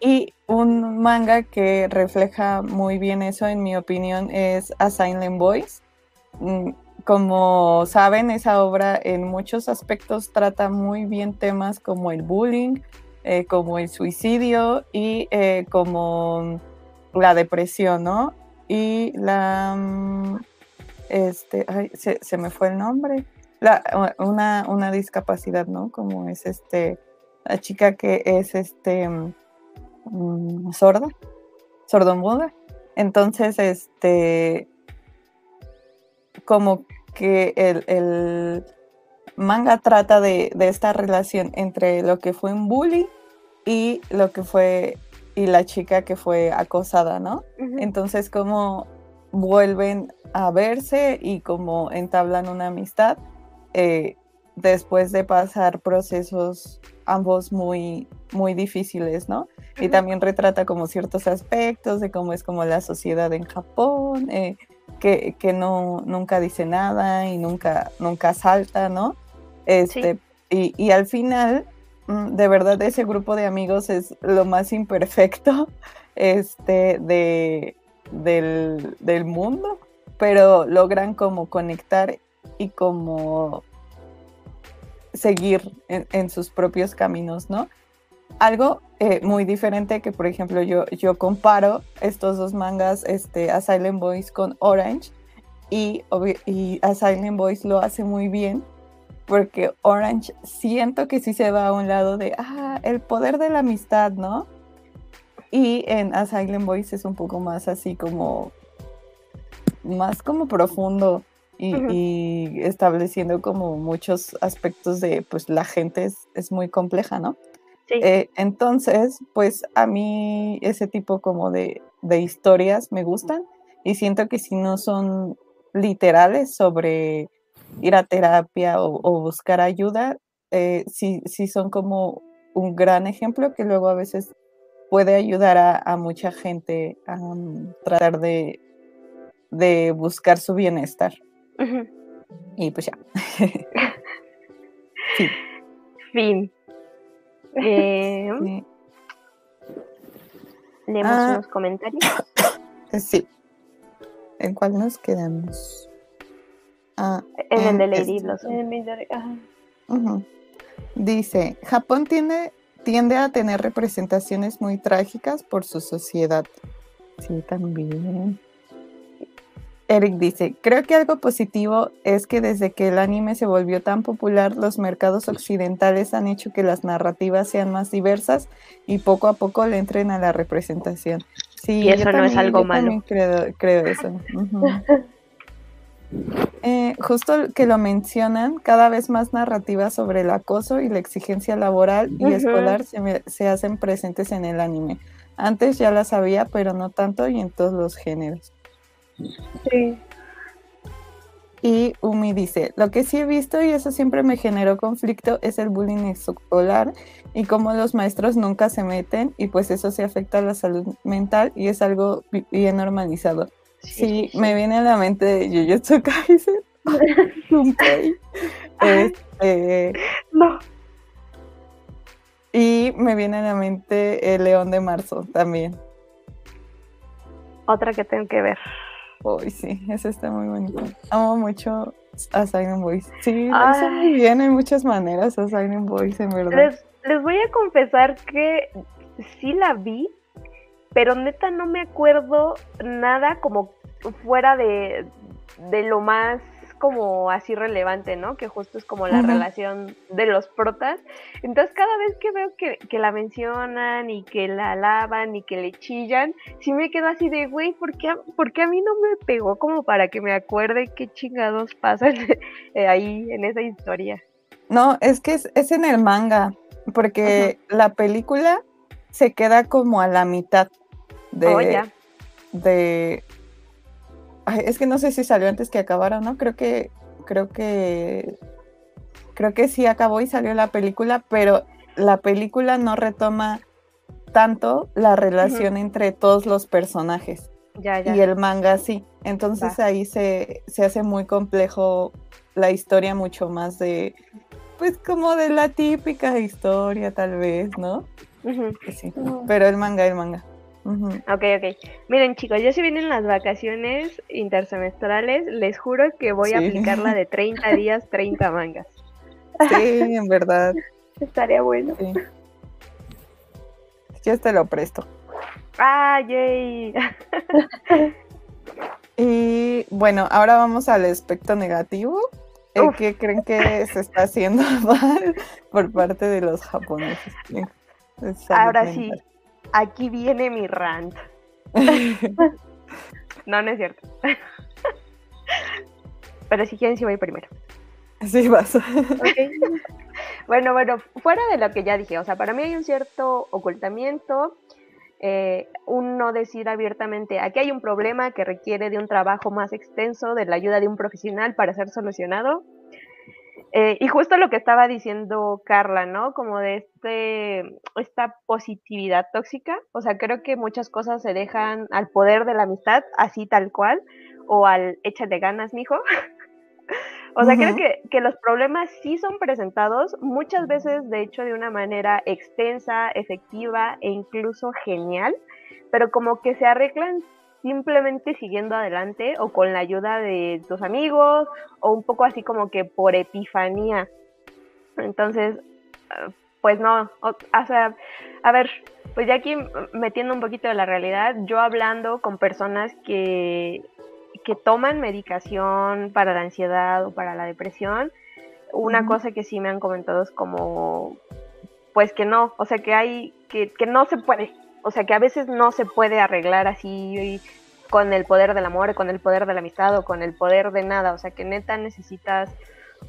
Y un manga que refleja muy bien eso, en mi opinión, es A Silent Voice. Como saben, esa obra en muchos aspectos trata muy bien temas como el bullying, eh, como el suicidio y eh, como la depresión, ¿no? Y la... Mm, este, ay, se, me fue el nombre. La, una, una, discapacidad, ¿no? Como es este, la chica que es este, mm, sorda, sordomuda. Entonces, este, como que el, manga trata de, esta relación entre lo que fue un bully y lo que fue y la chica que fue acosada, ¿no? Entonces como vuelven a verse y como entablan una amistad eh, después de pasar procesos ambos muy muy difíciles, ¿no? Y también retrata como ciertos aspectos de cómo es como la sociedad en Japón, eh, que, no, nunca dice nada y nunca, nunca salta, ¿no? Este, y, al final, mm, de verdad, ese grupo de amigos es lo más imperfecto este, de, del, mundo, pero logran como conectar y como seguir en sus propios caminos, ¿no? algo eh, muy diferente que, por ejemplo, yo, yo comparo estos dos mangas, este, A Silent Voice con Orange, y, y A Silent Voice lo hace muy bien, porque Orange siento que sí se va a un lado de, ah, el poder de la amistad, ¿no? Y en A Silent Voice es un poco más así como, más como profundo. Y, estableciendo como muchos aspectos de, pues la gente es, es muy compleja, ¿no? Eh, entonces, pues a mí ese tipo como de, historias me gustan y siento que si no son literales sobre ir a terapia o, buscar ayuda, eh, sí, son como un gran ejemplo que luego a veces puede ayudar a, mucha gente a mm, tratar de, buscar su bienestar. Y pues ya. Fin. Eh, Leemos ah. unos comentarios. Sí. ¿En cuál nos quedamos? Ah, en, el de Lady este. Dice, Japón tiene, tiende a tener representaciones muy trágicas por su sociedad. Sí, también. Eric dice, creo que algo positivo es que desde que el anime se volvió tan popular, los mercados occidentales han hecho que las narrativas sean más diversas y poco a poco le entren a la representación. Sí, y eso no es algo malo. Creo, creo eso. Eh, justo que lo mencionan, cada vez más narrativas sobre el acoso y la exigencia laboral y escolar se, se, hacen presentes en el anime. Antes ya las había, pero no tanto y en todos los géneros. Sí. Y Umi dice, lo que sí he visto y eso siempre me generó conflicto es el bullying escolar y cómo los maestros nunca se meten y pues eso se afecta a la salud mental y es algo bien normalizado. Sí, me viene a la mente de Jujutsu Kaisen. este, no. Y me viene a la mente el León de Marzo también. Otra que tengo que ver. Uy, sí, esa está muy bonito. Amo mucho a Silent Boys. Sí, lo hizo muy bien en muchas maneras a Silent Boys, en verdad. Les, les voy a confesar que sí la vi, pero neta no me acuerdo nada como fuera de, de lo más como así relevante, ¿no? Que justo es como la relación de los protas. Entonces cada vez que veo que, la mencionan y que la alaban y que le chillan, sí me quedo así de, güey, ¿por qué, a mí no me pegó como para que me acuerde qué chingados pasan eh, ahí en esa historia? No, es que es, en el manga, porque la película se queda como a la mitad de, oh, de es que no sé si salió antes que acabara, ¿no? Creo que, creo que, creo que sí acabó y salió la película, pero la película no retoma tanto la relación entre todos los personajes. Ya, ya. Y el manga sí. Entonces ahí se, se hace muy complejo la historia, mucho más de, pues como de la típica historia tal vez, ¿no? sí. Pero el manga, el manga. Ok, ok. Miren chicos, ya si vienen las vacaciones intersemestrales, les juro que voy a aplicar la de 30 días, 30 mangas. Sí, en verdad. Estaría bueno. Sí. Yo te lo presto. ¡Ah, yay! y bueno, ahora vamos al aspecto negativo. ¿Qué creen que se está haciendo mal por parte de los japoneses? Ahora sí, aquí viene mi rant. no, no es cierto. Pero si quieren, sí voy primero. Sí, vas. Bueno, bueno, fuera de lo que ya dije, o sea, para mí hay un cierto ocultamiento, eh, un no decir abiertamente, aquí hay un problema que requiere de un trabajo más extenso, de la ayuda de un profesional para ser solucionado. Eh, y justo lo que estaba diciendo Carla, ¿no? Como de este, esta positividad tóxica. O sea, creo que muchas cosas se dejan al poder de la amistad, así tal cual, o al échale ganas, mijo. o sea, creo que, que los problemas sí son presentados, muchas veces, de hecho, de una manera extensa, efectiva e incluso genial, pero como que se arreglan simplemente siguiendo adelante o con la ayuda de tus amigos o un poco así como que por epifanía. Entonces, ah, pues no, o, sea, a ver, pues ya aquí metiendo un poquito de la realidad, yo hablando con personas que, que toman medicación para la ansiedad o para la depresión, una cosa que sí me han comentado es como, pues que no, o sea, que hay, que, que no se puede, o sea que a veces no se puede arreglar así con el poder del amor, con el poder de la amistad o con el poder de nada, o sea que neta necesitas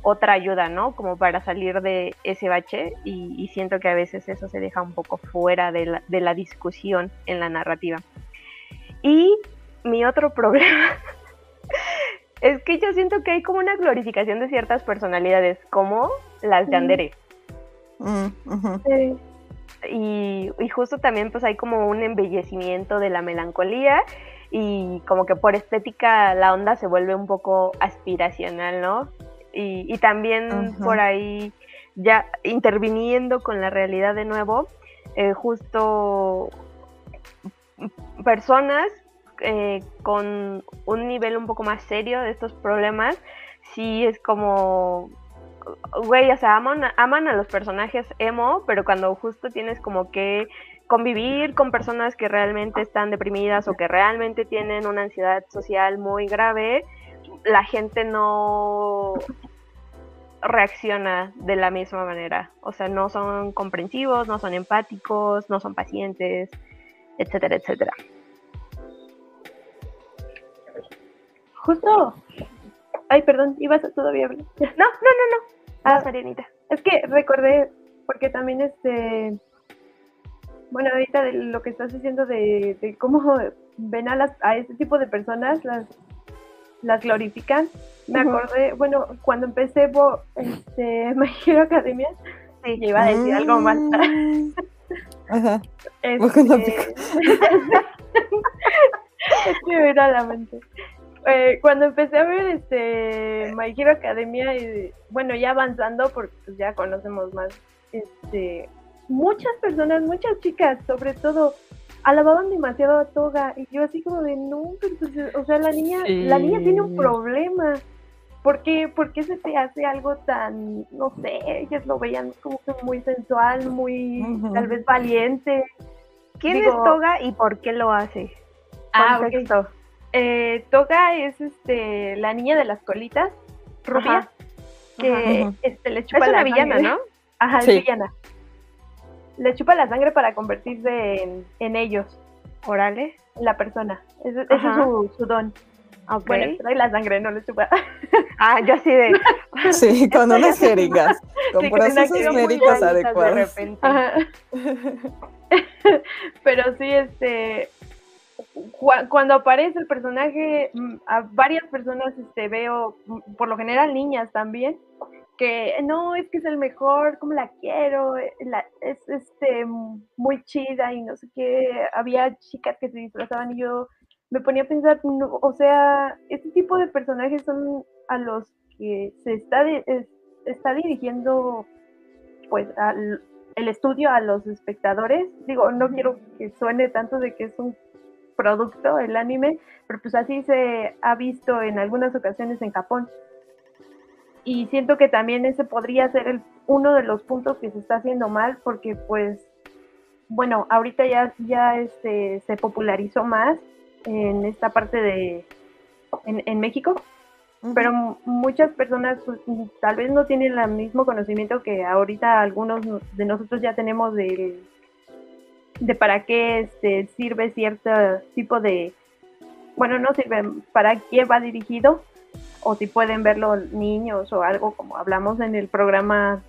otra ayuda, ¿no? Como para salir de ese bache y, siento que a veces eso se deja un poco fuera de la, de la discusión en la narrativa. Y mi otro problema es que yo siento que hay como una glorificación de ciertas personalidades, como las de Andere. Mm, y, justo también pues hay como un embellecimiento de la melancolía y como que por estética la onda se vuelve un poco aspiracional, ¿no? Y, también por ahí ya interviniendo con la realidad de nuevo, eh, justo personas eh, con un nivel un poco más serio de estos problemas, sí es como güey, o sea, aman, aman a los personajes emo, pero cuando justo tienes como que convivir con personas que realmente están deprimidas o que realmente tienen una ansiedad social muy grave, la gente no reacciona de la misma manera. O sea, no son comprensivos, no son empáticos, no son pacientes, etcétera, etcétera. Justo. Ay, perdón, ibas a todavía hablar. No, no, no, no. Ah, Marianita. Es que recordé, porque también este. Bueno, ahorita de lo que estás diciendo de, de cómo ven a, las, a este tipo de personas, las las glorifican. Me acordé, bueno, cuando empecé este, My Hero Academia, sí, iba a decir algo más. Mm. Ajá. Este, es que me la mente. Eh, cuando empecé a ver este My Hero Academia, y, bueno, ya avanzando, porque pues, ya conocemos más, este, muchas personas, muchas chicas, sobre todo, alababan demasiado a Toga y yo así como de no, pues, o sea, la niña, la niña tiene un problema. ¿Por qué, ¿Por qué se te hace algo tan, no sé, ellas lo veían como que muy sensual, muy tal vez valiente? ¿Quién es Toga y por qué lo hace? Ah, eh, Toga es este la niña de las colitas, rubia, que este, le chupa es una villana, ¿no? Ajá, es villana le chupa la sangre para convertirse en, ellos. Orales. La persona. Ese, es su, don. Okay. Bueno, trae la sangre, no le chupa. Ah, yo así de. Sí, con unas jeringas. Con sí, procesos médicos adecuados. Pero sí, este. Cuando aparece el personaje, mm, a varias personas este, veo, mm, por lo general niñas también, que no, es que es el mejor, como la quiero, eh, es este muy chida y no sé qué, había chicas que se disfrazaban y yo me ponía a pensar, o sea, este tipo de personajes son a los que se está, está dirigiendo pues al, el estudio a los espectadores. Digo, no quiero que suene tanto de que es un producto el anime, pero pues así se ha visto en algunas ocasiones en Japón. Y siento que también ese podría ser el, uno de los puntos que se está haciendo mal porque pues bueno ahorita ya ya este se popularizó más en esta parte de en, México pero muchas personas pues, tal vez no tienen el mismo conocimiento que ahorita algunos de nosotros ya tenemos de de para qué este sirve cierto tipo de bueno no sirve para qué va dirigido o si pueden verlo niños o algo como hablamos en el programa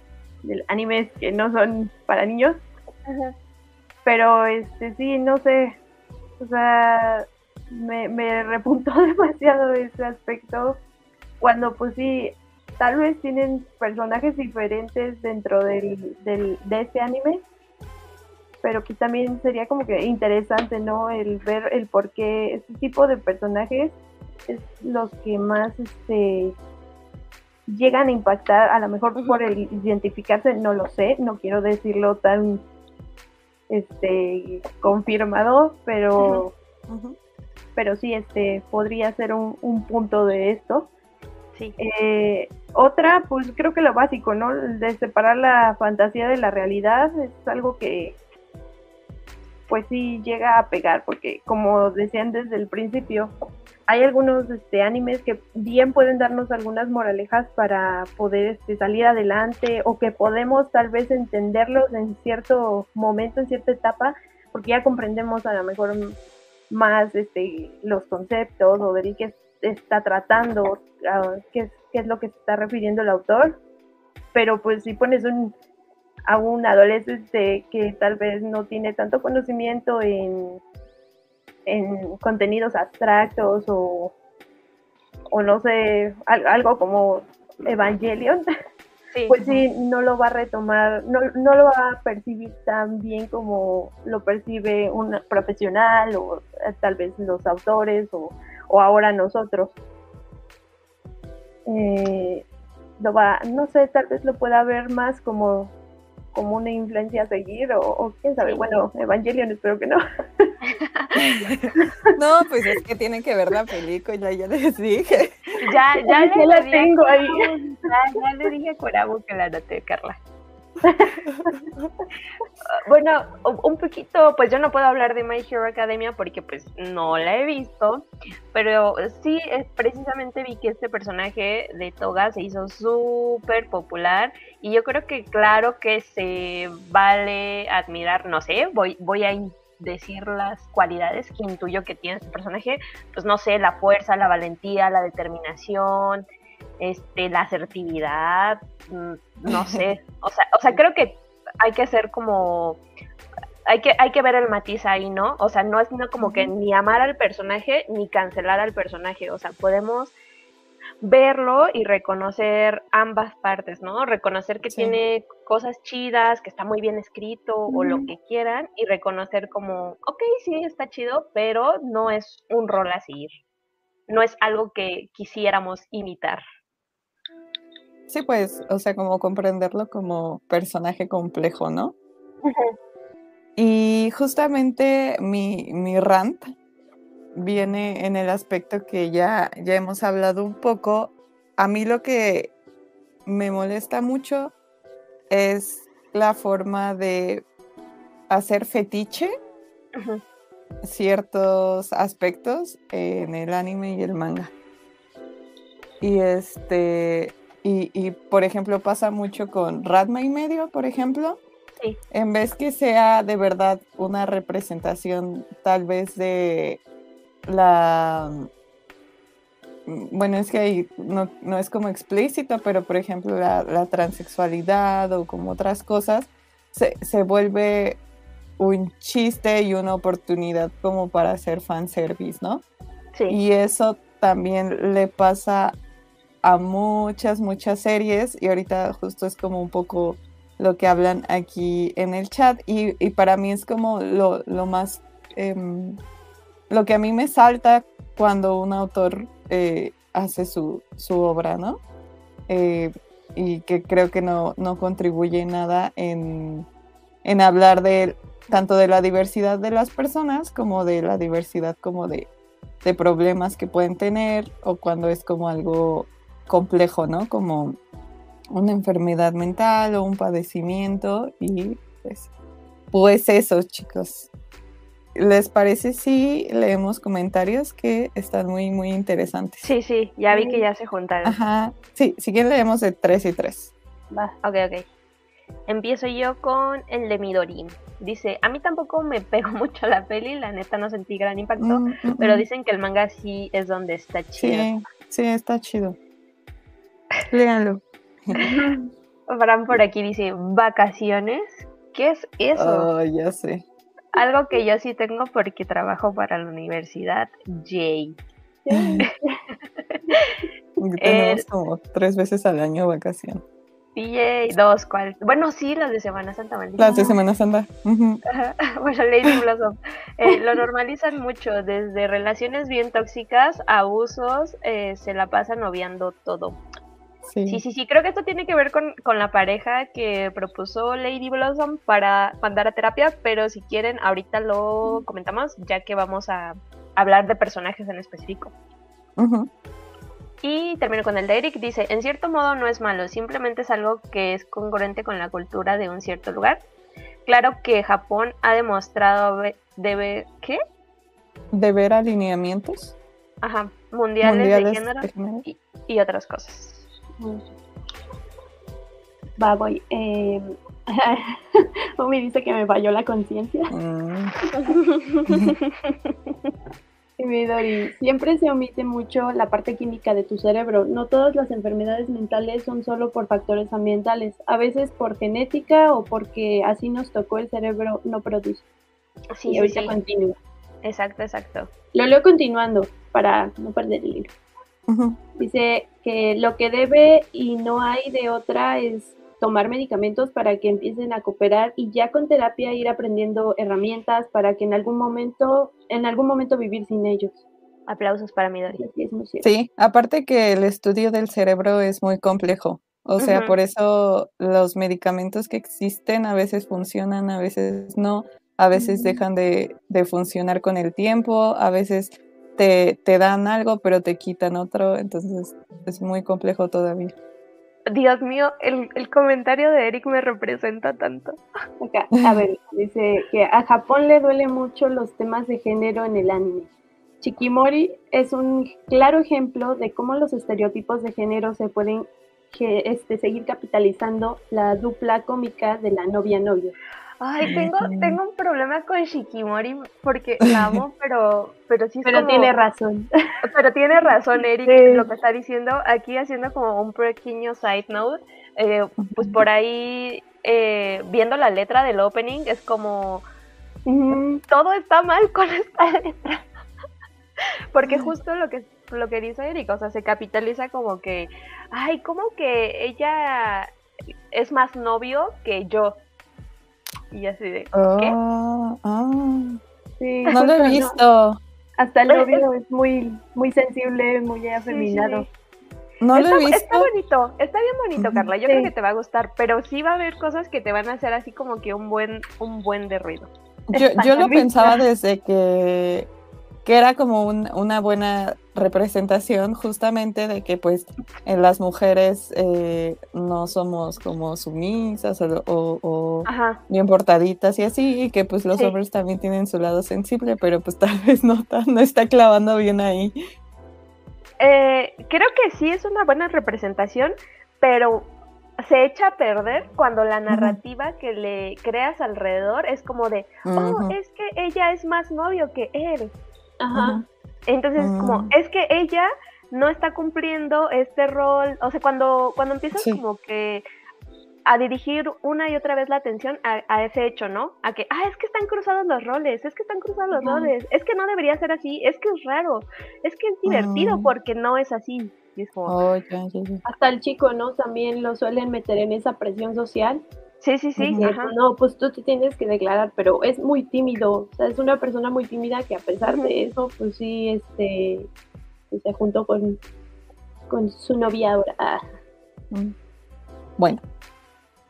del anime que no son para niños. Pero este sí, no sé, o sea, me, me repuntó demasiado ese aspecto cuando pues sí, tal vez tienen personajes diferentes dentro del, del, de ese anime, pero que también sería como que interesante, ¿no? El ver el por qué este tipo de personajes es los que más este llegan a impactar, a lo mejor por el identificarse, no lo sé, no quiero decirlo tan este confirmado, pero pero sí este podría ser un, punto de esto. Sí. Eh, otra, pues creo que lo básico, ¿no? De separar la fantasía de la realidad es algo que pues sí llega a pegar, porque como decían desde el principio, hay algunos este, animes que bien pueden darnos algunas moralejas para poder este, salir adelante o que podemos tal vez entenderlos en cierto momento, en cierta etapa, porque ya comprendemos a lo mejor más este, los conceptos o de qué está tratando, qué es, qué es lo que está refiriendo el autor. Pero pues si pones un, a un adolescente que tal vez no tiene tanto conocimiento en en contenidos abstractos o, o no sé, algo como Evangelion, pues sí, no lo va a retomar, no, no lo va a percibir tan bien como lo percibe un profesional o eh, tal vez los autores o, o ahora nosotros. Eh, lo va, no sé, tal vez lo pueda ver más como como una influencia a seguir o, quién sabe, bueno, Evangelion espero que no. no, pues es que tienen que ver la película, ya les dije. Ya, ya, le la tengo ahí. Ya, le dije a Corabu que la noté, Carla. bueno, un poquito, pues yo no puedo hablar de My Hero Academia porque pues no la he visto, pero sí precisamente vi que este personaje de Toga se hizo súper popular y yo creo que claro que se vale admirar, no sé, voy, voy a decir las cualidades que intuyo que tiene este personaje, pues no sé, la fuerza, la valentía, la determinación, este, la asertividad, mm, no sé, o sea, o sea, creo que hay que ser como hay que, hay que ver el matiz ahí, ¿no? O sea, no es no como que ni amar al personaje ni cancelar al personaje. O sea, podemos verlo y reconocer ambas partes, ¿no? Reconocer que tiene cosas chidas, que está muy bien escrito o lo que quieran y reconocer como, ok, sí, está chido, pero no es un rol a seguir. No es algo que quisiéramos imitar. Sí, pues, o sea, como comprenderlo como personaje complejo, ¿no? Y justamente mi, mi rant viene en el aspecto que ya, ya hemos hablado un poco. A mí lo que me molesta mucho es la forma de hacer fetiche ciertos aspectos en el anime y el manga. Y este, y, por ejemplo, pasa mucho con Radma y medio, por ejemplo. Sí. En vez que sea de verdad una representación tal vez de la... Bueno, es que ahí no, es como explícito, pero por ejemplo la, transexualidad o como otras cosas, se, se, vuelve un chiste y una oportunidad como para hacer fanservice, ¿no? Sí. Y eso también le pasa a muchas, muchas series y ahorita justo es como un poco lo que hablan aquí en el chat y, para mí es como lo, más, em, lo que a mí me salta cuando un autor eh, hace su, obra, ¿no? Eh, y que creo que no, no contribuye nada en, en hablar de tanto de la diversidad de las personas como de la diversidad como de, de problemas que pueden tener o cuando es como algo complejo, ¿no? Como una enfermedad mental o un padecimiento y pues, pues eso, chicos. ¿Les parece si leemos comentarios que están muy, muy interesantes? Sí, sí, ya vi que ya se juntaron. Ajá, sí, si quieren leemos de tres y tres. Va, ok, ok. Empiezo yo con el de Midori. Dice, a mí tampoco me pegó mucho la peli, la neta no sentí gran impacto, mm, mm, pero mm. dicen que el manga sí es donde está chido. Sí, sí, está chido. Léanlo. Fran por aquí dice, vacaciones. ¿Qué es eso? Oh, ya sé. Algo que yo sí tengo porque trabajo para la universidad, Jay. Tenemos como tres veces al año vacación. Yay, dos, ¿cuál? Bueno, sí, las de Semana Santa, Las de Semana Santa. bueno, Lady Blossom. Eh, lo normalizan mucho, desde relaciones bien tóxicas a abusos, eh, se la pasan obviando todo. Sí. sí, sí, creo que esto tiene que ver con, la pareja que propuso Lady Blossom para mandar a terapia, pero si quieren, ahorita lo comentamos, ya que vamos a hablar de personajes en específico. Y termino con el de Eric, dice, en cierto modo no es malo, simplemente es algo que es congruente con la cultura de un cierto lugar. Claro que Japón ha demostrado debe, ¿qué? De ver alineamientos. Ajá, mundiales, de género, y otras cosas. Va, voy. Eh, me dice que me falló la conciencia. Mm. siempre se omite mucho la parte química de tu cerebro. No todas las enfermedades mentales son solo por factores ambientales. A veces por genética o porque así nos tocó el cerebro no produce. Sí, y ahorita continúa. Exacto, exacto. Lo leo continuando para no perder el Dice que lo que debe y no hay de otra es tomar medicamentos para que empiecen a cooperar y ya con terapia ir aprendiendo herramientas para que en algún momento, en algún momento vivir sin ellos. Aplausos para mi Sí, aparte que el estudio del cerebro es muy complejo. O sea, por eso los medicamentos que existen a veces funcionan, a veces no, a veces dejan de, de funcionar con el tiempo, a veces te, dan algo, pero te quitan otro, entonces es muy complejo todavía. Dios mío, el, comentario de Eric me representa tanto. a ver, dice que a Japón le duele mucho los temas de género en el anime. Chikimori es un claro ejemplo de cómo los estereotipos de género se pueden este, seguir capitalizando la dupla cómica de la novia-novio. Ay, tengo, tengo un problema con Shikimori porque la amo, pero, pero sí es Pero tiene razón. Pero tiene razón, Eric, lo que está diciendo. Aquí haciendo como un pequeño side note, eh, pues por ahí, eh, viendo la letra del opening, es como... Todo está mal con esta letra. porque justo lo que, lo que dice Eric, o sea, se capitaliza como que, ay, como que ella es más novio que yo. Y así de, ¿qué? Ah, ah. no lo he visto. Hasta el novio es muy, muy sensible, muy afeminado. No lo he visto. Está bonito, está bien bonito, Carla. Yo creo que te va a gustar, pero sí va a haber cosas que te van a hacer así como que un buen, un buen de ruido. Yo, yo lo pensaba desde que que era como una buena representación justamente de que pues en las mujeres eh, no somos como sumisas o, bien portaditas y así, y que pues los hombres también tienen su lado sensible, pero pues tal vez no, no está clavando bien ahí. Eh, creo que sí es una buena representación, pero se echa a perder cuando la narrativa que le creas alrededor es como de, oh, es que ella es más novio que él. Ajá. Entonces, como, mm. es que ella no está cumpliendo este rol, o sea, cuando, cuando empiezas como que a dirigir una y otra vez la atención a, ese hecho, ¿no? A que, ah, es que están cruzados los roles, es que están cruzados los roles, es que no debería ser así, es que es raro, es que es divertido mm. porque no es así. Oh, Hasta el chico, ¿no? También lo suelen meter en esa presión social Sí, sí, sí. No, pues tú te tienes que declarar, pero es muy tímido. O sea, es una persona muy tímida que a pesar de eso, pues sí, este, pues se juntó con, con su novia ahora. Ah. Mm. Bueno,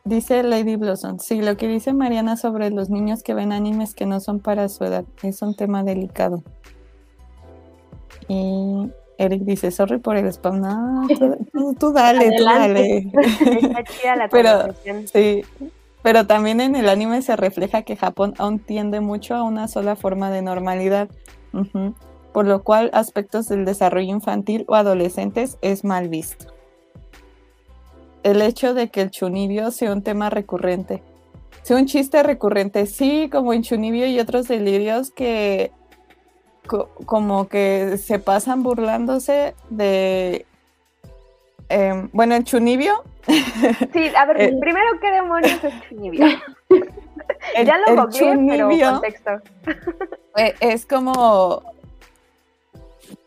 dice Lady Blossom, sí, lo que dice Mariana sobre los niños que ven animes que no son para su edad, es un tema delicado. Y Eric dice, sorry por el spam. No, tú, dale, tú dale. pero, sí, pero también en el anime se refleja que Japón aún tiende mucho a una sola forma de normalidad, por lo cual aspectos del desarrollo infantil o adolescentes es mal visto. El hecho de que el chunibio sea un tema recurrente, sea un chiste recurrente, sí, como en chunibio y otros delirios que como que se pasan burlándose de... Em, bueno, el chunibio. Sí, a ver, eh, primero, ¿qué demonios es chunibio? ya lo chunibio, pero contexto. Eh, es como...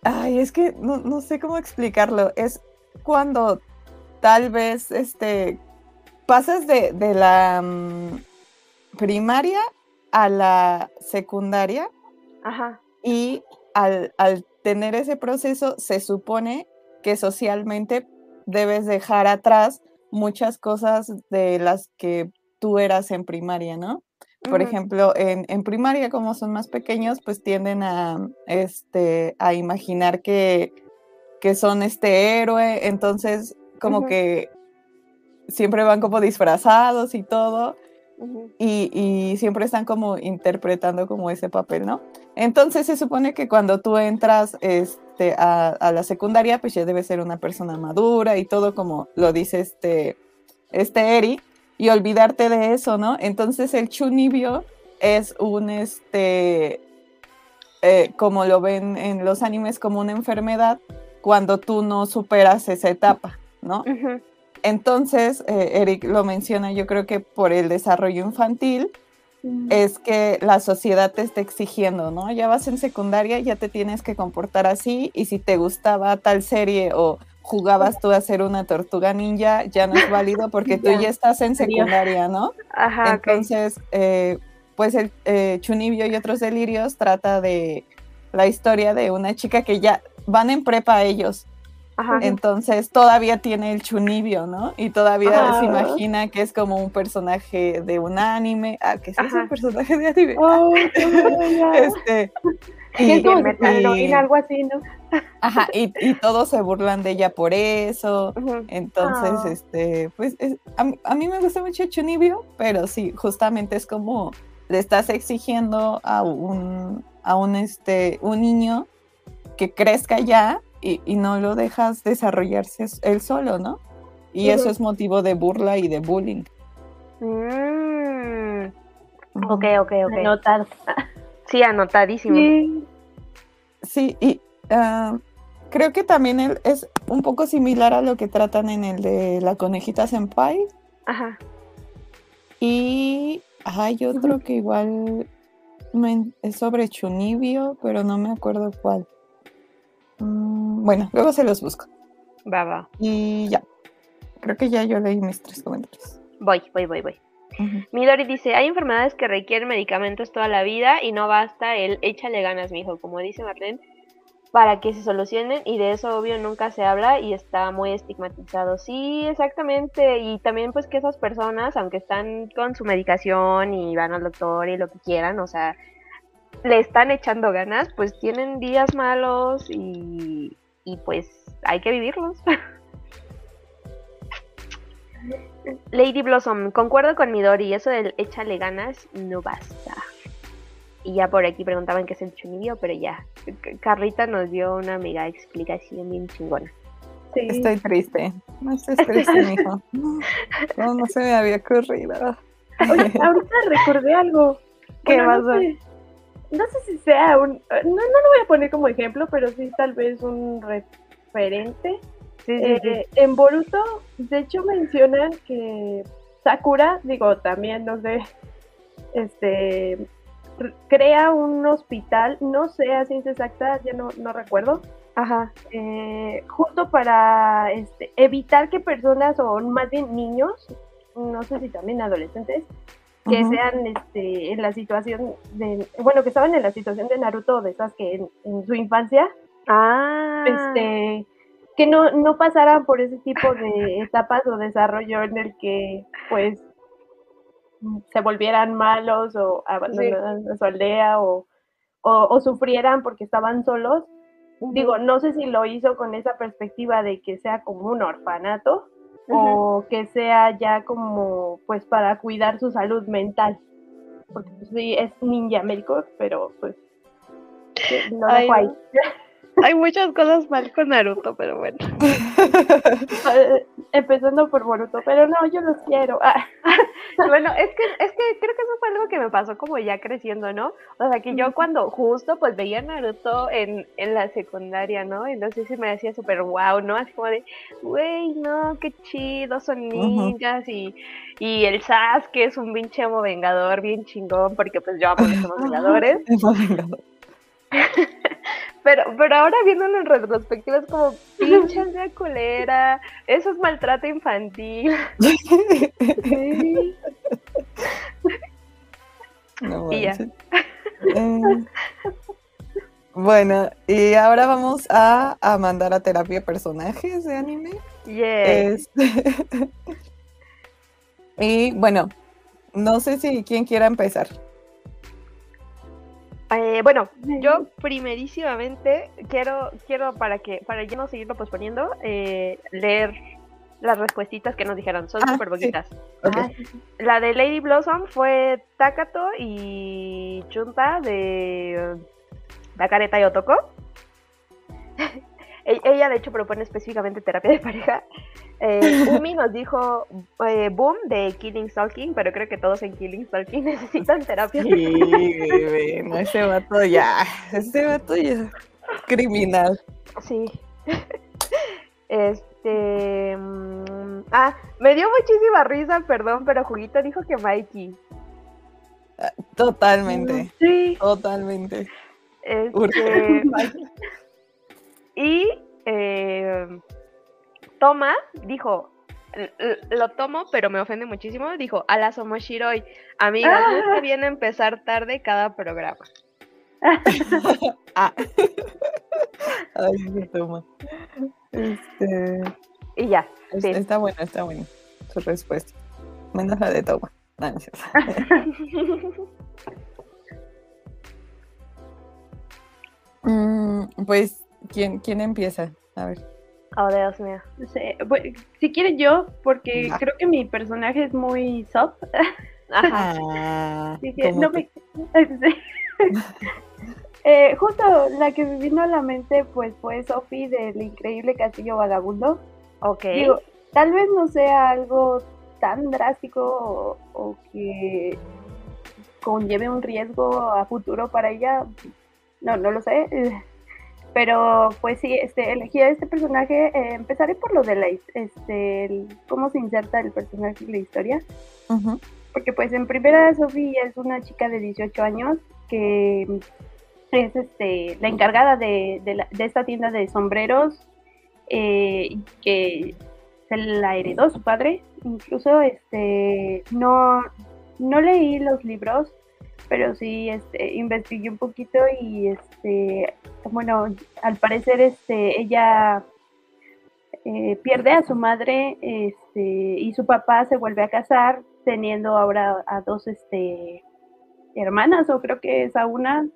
Ay, es que no, sé cómo explicarlo. Es cuando tal vez este pasas de, de la mm, primaria a la secundaria. Ajá. Y al, tener ese proceso, se supone que socialmente debes dejar atrás muchas cosas de las que tú eras en primaria, ¿no? Por ejemplo, en, primaria, como son más pequeños, pues tienden a, este, a imaginar que, que son este héroe, entonces como que siempre van como disfrazados y todo, y, siempre están como interpretando como ese papel, ¿no? Entonces se supone que cuando tú entras este, a, la secundaria, pues ya debes ser una persona madura y todo como lo dice este, este Eri, y olvidarte de eso, ¿no? Entonces el chunibio es un, este, eh, como lo ven en los animes, como una enfermedad cuando tú no superas esa etapa, ¿no? Entonces, eh, Eric lo menciona, yo creo que por el desarrollo infantil, es que la sociedad te está exigiendo, ¿no? Ya vas en secundaria, ya te tienes que comportar así, y si te gustaba tal serie o jugabas tú a ser una tortuga ninja, ya no es válido porque tú ya estás en secundaria, ¿no? Ajá, Entonces, eh, pues el eh, Chunibio y otros delirios trata de la historia de una chica que ya van en prepa ellos, Entonces todavía tiene el chunibio, ¿no? Y todavía se imagina que es como un personaje de un anime. Ah, que sí es un personaje de anime. Oh, este, y, y, algo así, ¿no? Ajá, y, y, todos se burlan de ella por eso. Entonces, ah. este, pues a, a, mí me gusta mucho Chunibyo, pero sí, justamente es como le estás exigiendo a un, a un, este, un niño que crezca ya y, y no lo dejas desarrollarse él solo, ¿no? Y eso es motivo de burla y de bullying. Mm. Ok, ok, ok. Anotado. Sí, anotadísimo. Sí, y ah, creo que también él es un poco similar a lo que tratan en el de la conejita senpai. Ajá. Y hay otro que igual es sobre Chunibio, pero no me acuerdo cuál. Mm, bueno, luego se los busco. Va, va. Y ya. Creo que ya yo leí mis tres comentarios. Voy, voy, voy, voy. Midori dice, hay enfermedades que requieren medicamentos toda la vida y no basta el échale ganas, mijo, como dice Marlene, para que se solucionen y de eso obvio nunca se habla y está muy estigmatizado. Sí, exactamente, y también pues que esas personas, aunque están con su medicación y van al doctor y lo que quieran, o sea, le están echando ganas, pues tienen días malos y, y pues hay que vivirlos. Lady Blossom, concuerdo con Midori, eso del échale ganas no basta. Y ya por aquí preguntaban qué es el chunibio, pero ya, Carrita nos dio una mega explicación bien chingona. Sí. Estoy triste. No estoy triste, mijo. No, no se me había ocurrido. ahorita recordé algo. ¿Qué más? No, sé, no sé si sea un. No, no lo voy a poner como ejemplo, pero sí tal vez un referente eh, en Boruto, de hecho, mencionan que Sakura, digo, también, no sé, este, crea un hospital, no sé a ciencia exacta, ya no, no recuerdo. Ajá. Eh, justo para este, evitar que personas, o más bien niños, no sé si también adolescentes, que sean este, en la situación de, bueno, que estaban en la situación de Naruto, de esas que en, en su infancia, ah. este, que no, no pasaran por ese tipo de etapas o desarrollo en el que pues se volvieran malos o abandonaran su aldea o, o, sufrieran porque estaban solos. Digo, no sé si lo hizo con esa perspectiva de que sea como un orfanato o que sea ya como pues para cuidar su salud mental. Porque pues, sí, es ninja médico, pero pues no lo ahí. Hay muchas cosas mal con Naruto, pero bueno. Empezando por Boruto, pero no, yo los quiero. bueno, es que, es que creo que eso fue algo que me pasó como ya creciendo, ¿no? O sea, que yo cuando justo pues veía Naruto en, en la secundaria, ¿no? Entonces sí me decía súper wow, ¿no? Así como de, güey, no, qué chido, son ninjas y, y el Sasuke es un pinche vengador bien chingón, porque pues yo amo los vengadores. Pero, pero ahora viéndolo en retrospectiva es como pinche de colera, eso es maltrato infantil. y ya. Eh, bueno, y ahora vamos a, a, mandar a terapia personajes de anime. Este, y bueno, no sé si quién quiera empezar. Eh, bueno, yo primerísimamente quiero, quiero para que, para ya no seguirlo posponiendo, eh, leer las respuestas que nos dijeron, son ah, súper bonitas. Ah, la de Lady Blossom fue Takato y Chunta de Bakareta y Otoko. E-, ella de hecho propone específicamente terapia de pareja. Eh, Umi nos dijo eh, Boom de Killing Stalking, pero creo que todos en Killing Stalking necesitan terapia. Sí, no, ese vato ya, ese vato ya, criminal. Sí. Este. Mm, ah, me dio muchísima risa, perdón, pero Juguito dijo que Mikey. Ah, totalmente. Sí. Totalmente. Este, y eh, Toma dijo, lo tomo, pero me ofende muchísimo. Dijo, a la Somoshiroi, amigas, no es que viene a empezar tarde cada programa. ah. Ay, qué toma. Este... Y ya. Está buena, está buena su respuesta. Menos la de toma. Mm, pues, ¿quién, ¿quién empieza? A ver. Oh, Dios mío. si quieren yo, porque creo que mi personaje es muy soft. Ajá. Ah, no me... Eh, justo la que me vino a la mente pues fue Sophie del increíble Castillo Vagabundo. Ok. tal vez no sea algo tan drástico o, que conlleve un riesgo a futuro para ella. No, no lo sé. Pero pues sí, este, elegí a este personaje. Eh, empezaré por lo de la, este, cómo se inserta el personaje en la historia. Porque pues en primera Sophie es una chica de 18 años que es este, la encargada de, esta tienda de sombreros eh, que se la heredó su padre. Incluso este, no, no leí los libros, pero sí este, investigué un poquito y este, bueno, al parecer este, ella eh, pierde a su madre este, y su papá se vuelve a casar teniendo ahora a dos este, hermanas, o creo que es a una,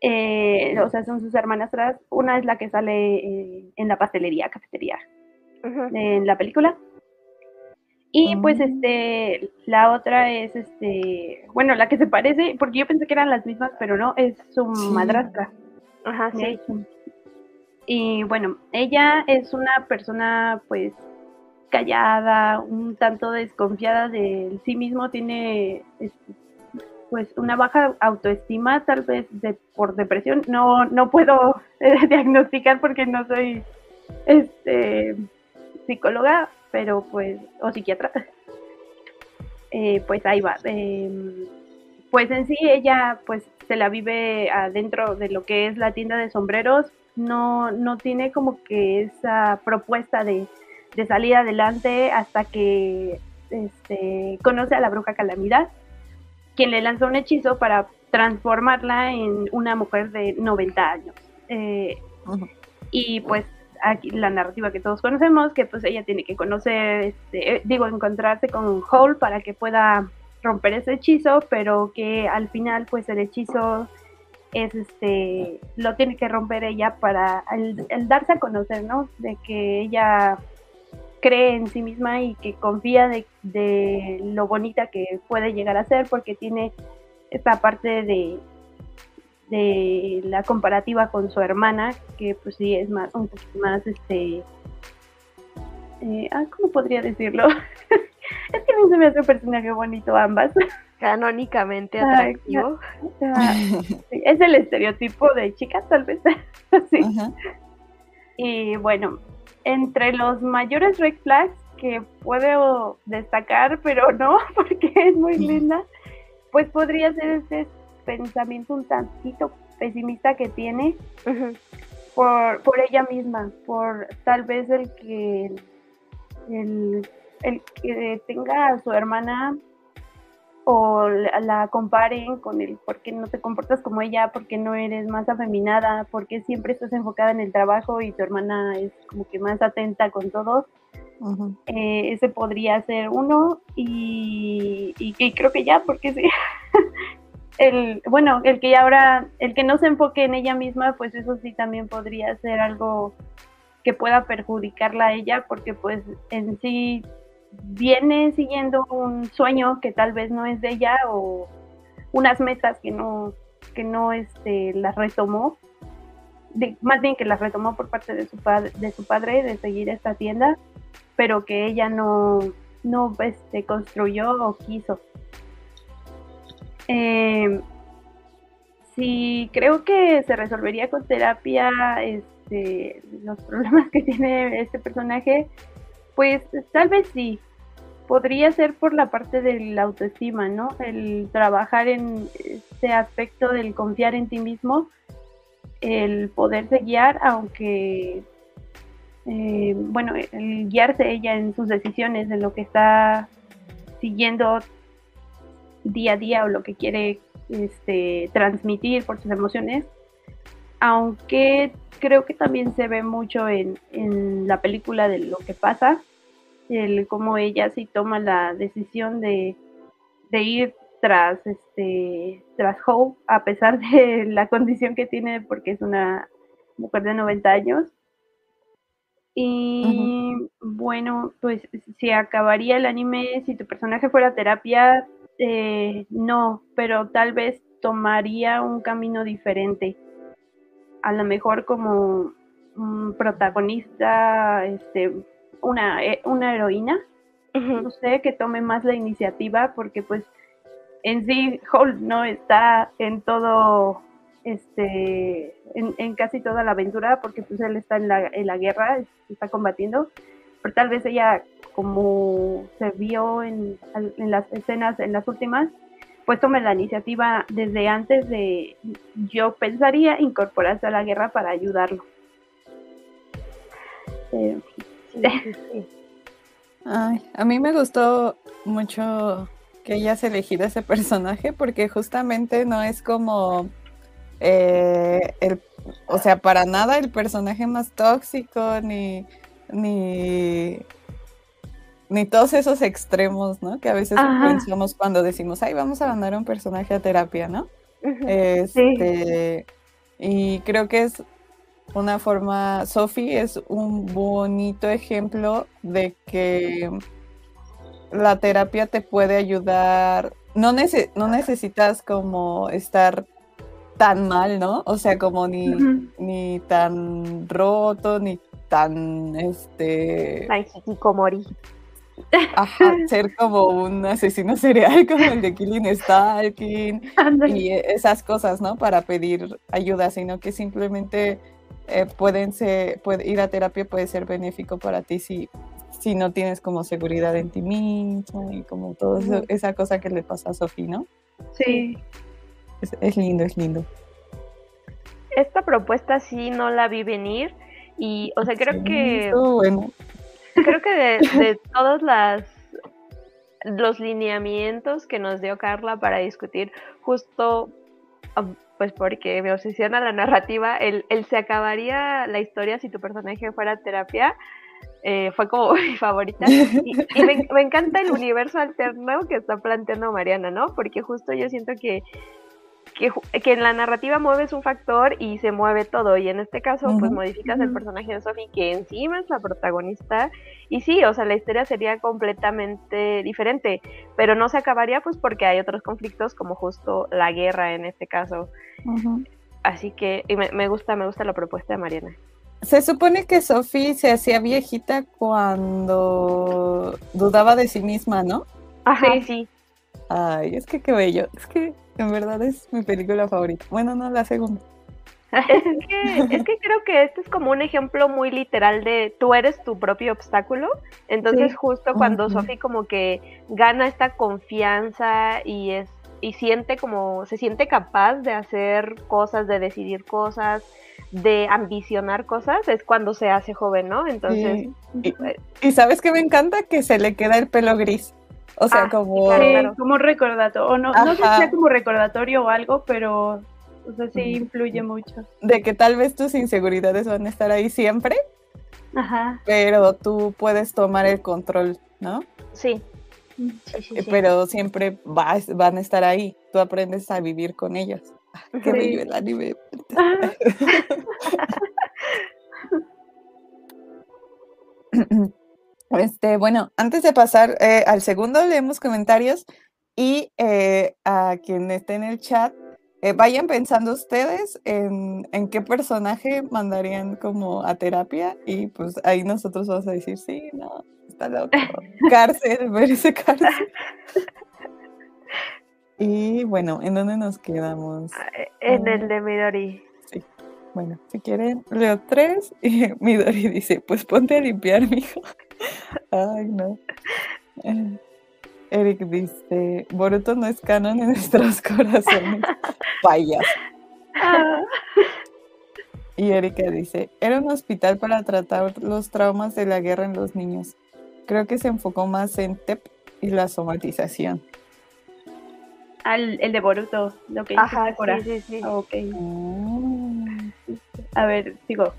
eh, o sea, son sus hermanas atrás. Una es la que sale eh, en la pastelería, cafetería, en la película. Y pues mm. este, la otra es este, bueno, la que se parece, porque yo pensé que eran las mismas, pero no, es su madrastra. Ajá, sí. Y bueno, ella es una persona pues callada, un tanto desconfiada de sí mismo, tiene pues una baja autoestima, tal vez de, por depresión. No, no puedo diagnosticar porque no soy este, psicóloga, pero pues, o psiquiatra. Eh, pues ahí va. Em, pues en sí ella pues se la vive adentro de lo que es la tienda de sombreros. No, no tiene como que esa propuesta de, de salir adelante hasta que este, conoce a la bruja calamidad quien le lanzó un hechizo para transformarla en una mujer de 90 años. Eh, y pues aquí la narrativa que todos conocemos, que pues ella tiene que conocer, este, eh, digo, encontrarse con Hall para que pueda romper ese hechizo, pero que al final pues el hechizo es este, lo tiene que romper ella para el, darse a conocer, ¿no? De que ella cree en sí misma y que confía de, lo bonita que puede llegar a ser porque tiene esta parte de, de la comparativa con su hermana que pues sí es más un poquito más este eh, ah, ¿cómo podría decirlo? es que a mí se me hace un personaje bonito ambas. Canónicamente atractivo. es el estereotipo de chicas tal vez. sí. Y bueno, entre los mayores red flags que puedo destacar, pero no, porque es muy linda, pues podría ser ese pensamiento un tantito pesimista que tiene por, por ella misma, por tal vez el que el, el que tenga a su hermana o la, comparen con el por qué no te comportas como ella, por qué no eres más afeminada, por qué siempre estás enfocada en el trabajo y tu hermana es como que más atenta con todo. Eh, ese podría ser uno y, y, creo que ya, porque sí. el, bueno, el que ahora, el que no se enfoque en ella misma, pues eso sí también podría ser algo que pueda perjudicarla a ella, porque pues en sí viene siguiendo un sueño que tal vez no es de ella o unas metas que no, que no este, las retomó, más bien que las retomó por parte de su, padre, de su padre de seguir esta tienda, pero que ella no, no este, construyó o quiso. Eh, sí, creo que se resolvería con terapia este, los problemas que tiene este personaje, pues tal vez sí. Podría ser por la parte de la autoestima, ¿no? El trabajar en ese aspecto del confiar en ti mismo, el poderse guiar, aunque, eh, bueno, el guiarse ella en sus decisiones, en lo que está siguiendo día a día o lo que quiere este, transmitir por sus emociones, aunque creo que también se ve mucho en, la película de lo que pasa, el cómo ella sí toma la decisión de, ir tras este tras Hope a pesar de la condición que tiene porque es una mujer de 90 años. Y bueno pues si acabaría el anime si tu personaje fuera terapia eh, no pero tal vez tomaría un camino diferente a lo mejor como un protagonista, este, una, eh, una heroína, no sé, que tome más la iniciativa, porque pues en sí Holt no está en todo, este, en, casi toda la aventura, porque pues él está en la, en la guerra, está combatiendo, pero tal vez ella, como se vio en, en las escenas, en las últimas, pues tome la iniciativa desde antes de, yo pensaría, incorporarse a la guerra para ayudarlo. a mí me gustó mucho que ella se elegido ese personaje porque justamente no es como eh, el, o sea, para nada el personaje más tóxico ni, ni ni todos esos extremos, ¿no? Que a veces pensamos cuando decimos, ay, vamos a mandar a un personaje a terapia, ¿no? Este, y creo que es una forma, Sophie es un bonito ejemplo de que la terapia te puede ayudar, no, no necesitas como estar tan mal, ¿no? O sea, como ni, ni tan roto, ni tan, este... Tan Ajá, ser como un asesino serial como el de Killing Stalking y esas cosas, ¿no? Para pedir ayuda, sino que simplemente eh, pueden ser, puede, ir a terapia puede ser benéfico para ti si, si no tienes como seguridad en ti mismo y como todo esa cosa que le pasa a Sofía, ¿no? Sí. Es, lindo, es lindo. Esta propuesta sí no la vi venir y, o sea, creo que... Bueno creo que de, todos las los lineamientos que nos dio Carla para discutir, justo pues porque me obsesiona la narrativa, el, se acabaría la historia si tu personaje fuera terapia, eh, fue como mi favorita. Y, me, me, encanta el universo alterno que está planteando Mariana, ¿no? Porque justo yo siento que que, en la narrativa mueves un factor y se mueve todo. Y en este caso, pues modificas el personaje de Sophie, que encima es la protagonista. Y sí, o sea, la historia sería completamente diferente, pero no se acabaría pues porque hay otros conflictos como justo la guerra en este caso. Así que me, me, gusta, me gusta la propuesta de Mariana. Se supone que Sophie se hacía viejita cuando dudaba de sí misma, ¿no? Ajá, sí. Ay, es que qué bello. Es que en verdad es mi película favorita. Bueno, no, la segunda. es, que, es que creo que este es como un ejemplo muy literal de tú eres tu propio obstáculo. Entonces, justo cuando Sophie como que gana esta confianza y es y siente como se siente capaz de hacer cosas, de decidir cosas, de ambicionar cosas, es cuando se hace joven, ¿no? Entonces, pues y sabes que me encanta que se le queda el pelo gris. O sea, ah, como... como recordatorio, o no, no sé si sea como recordatorio o algo, pero o sea, sí influye mucho. De que tal vez tus inseguridades van a estar ahí siempre, Ajá. pero tú puedes tomar el control, ¿no? Sí. Eh, pero siempre van a estar ahí, tú aprendes a vivir con ellas. Ah, qué bello el anime. Este, bueno, antes de pasar eh, al segundo, leemos comentarios y eh, a quien esté en el chat, eh, vayan pensando ustedes en, qué personaje mandarían como a terapia y pues ahí nosotros vamos a decir, sí, no, está loco, cárcel, merece cárcel. Y bueno, ¿en dónde nos quedamos? Ah, en el de Midori. Bueno, si quieren, leo tres y Midori dice, pues ponte a limpiar, mijo. Ay, no. Eh, Eric dice, Boruto no es canon en nuestros corazones. Payas. Ah. Y Erika dice, era un hospital para tratar los traumas de la guerra en los niños. Creo que se enfocó más en TEP y la somatización. Al, el de Boruto, lo que Ajá, sí, sí, sí. Ah, ok. A ver, sigo.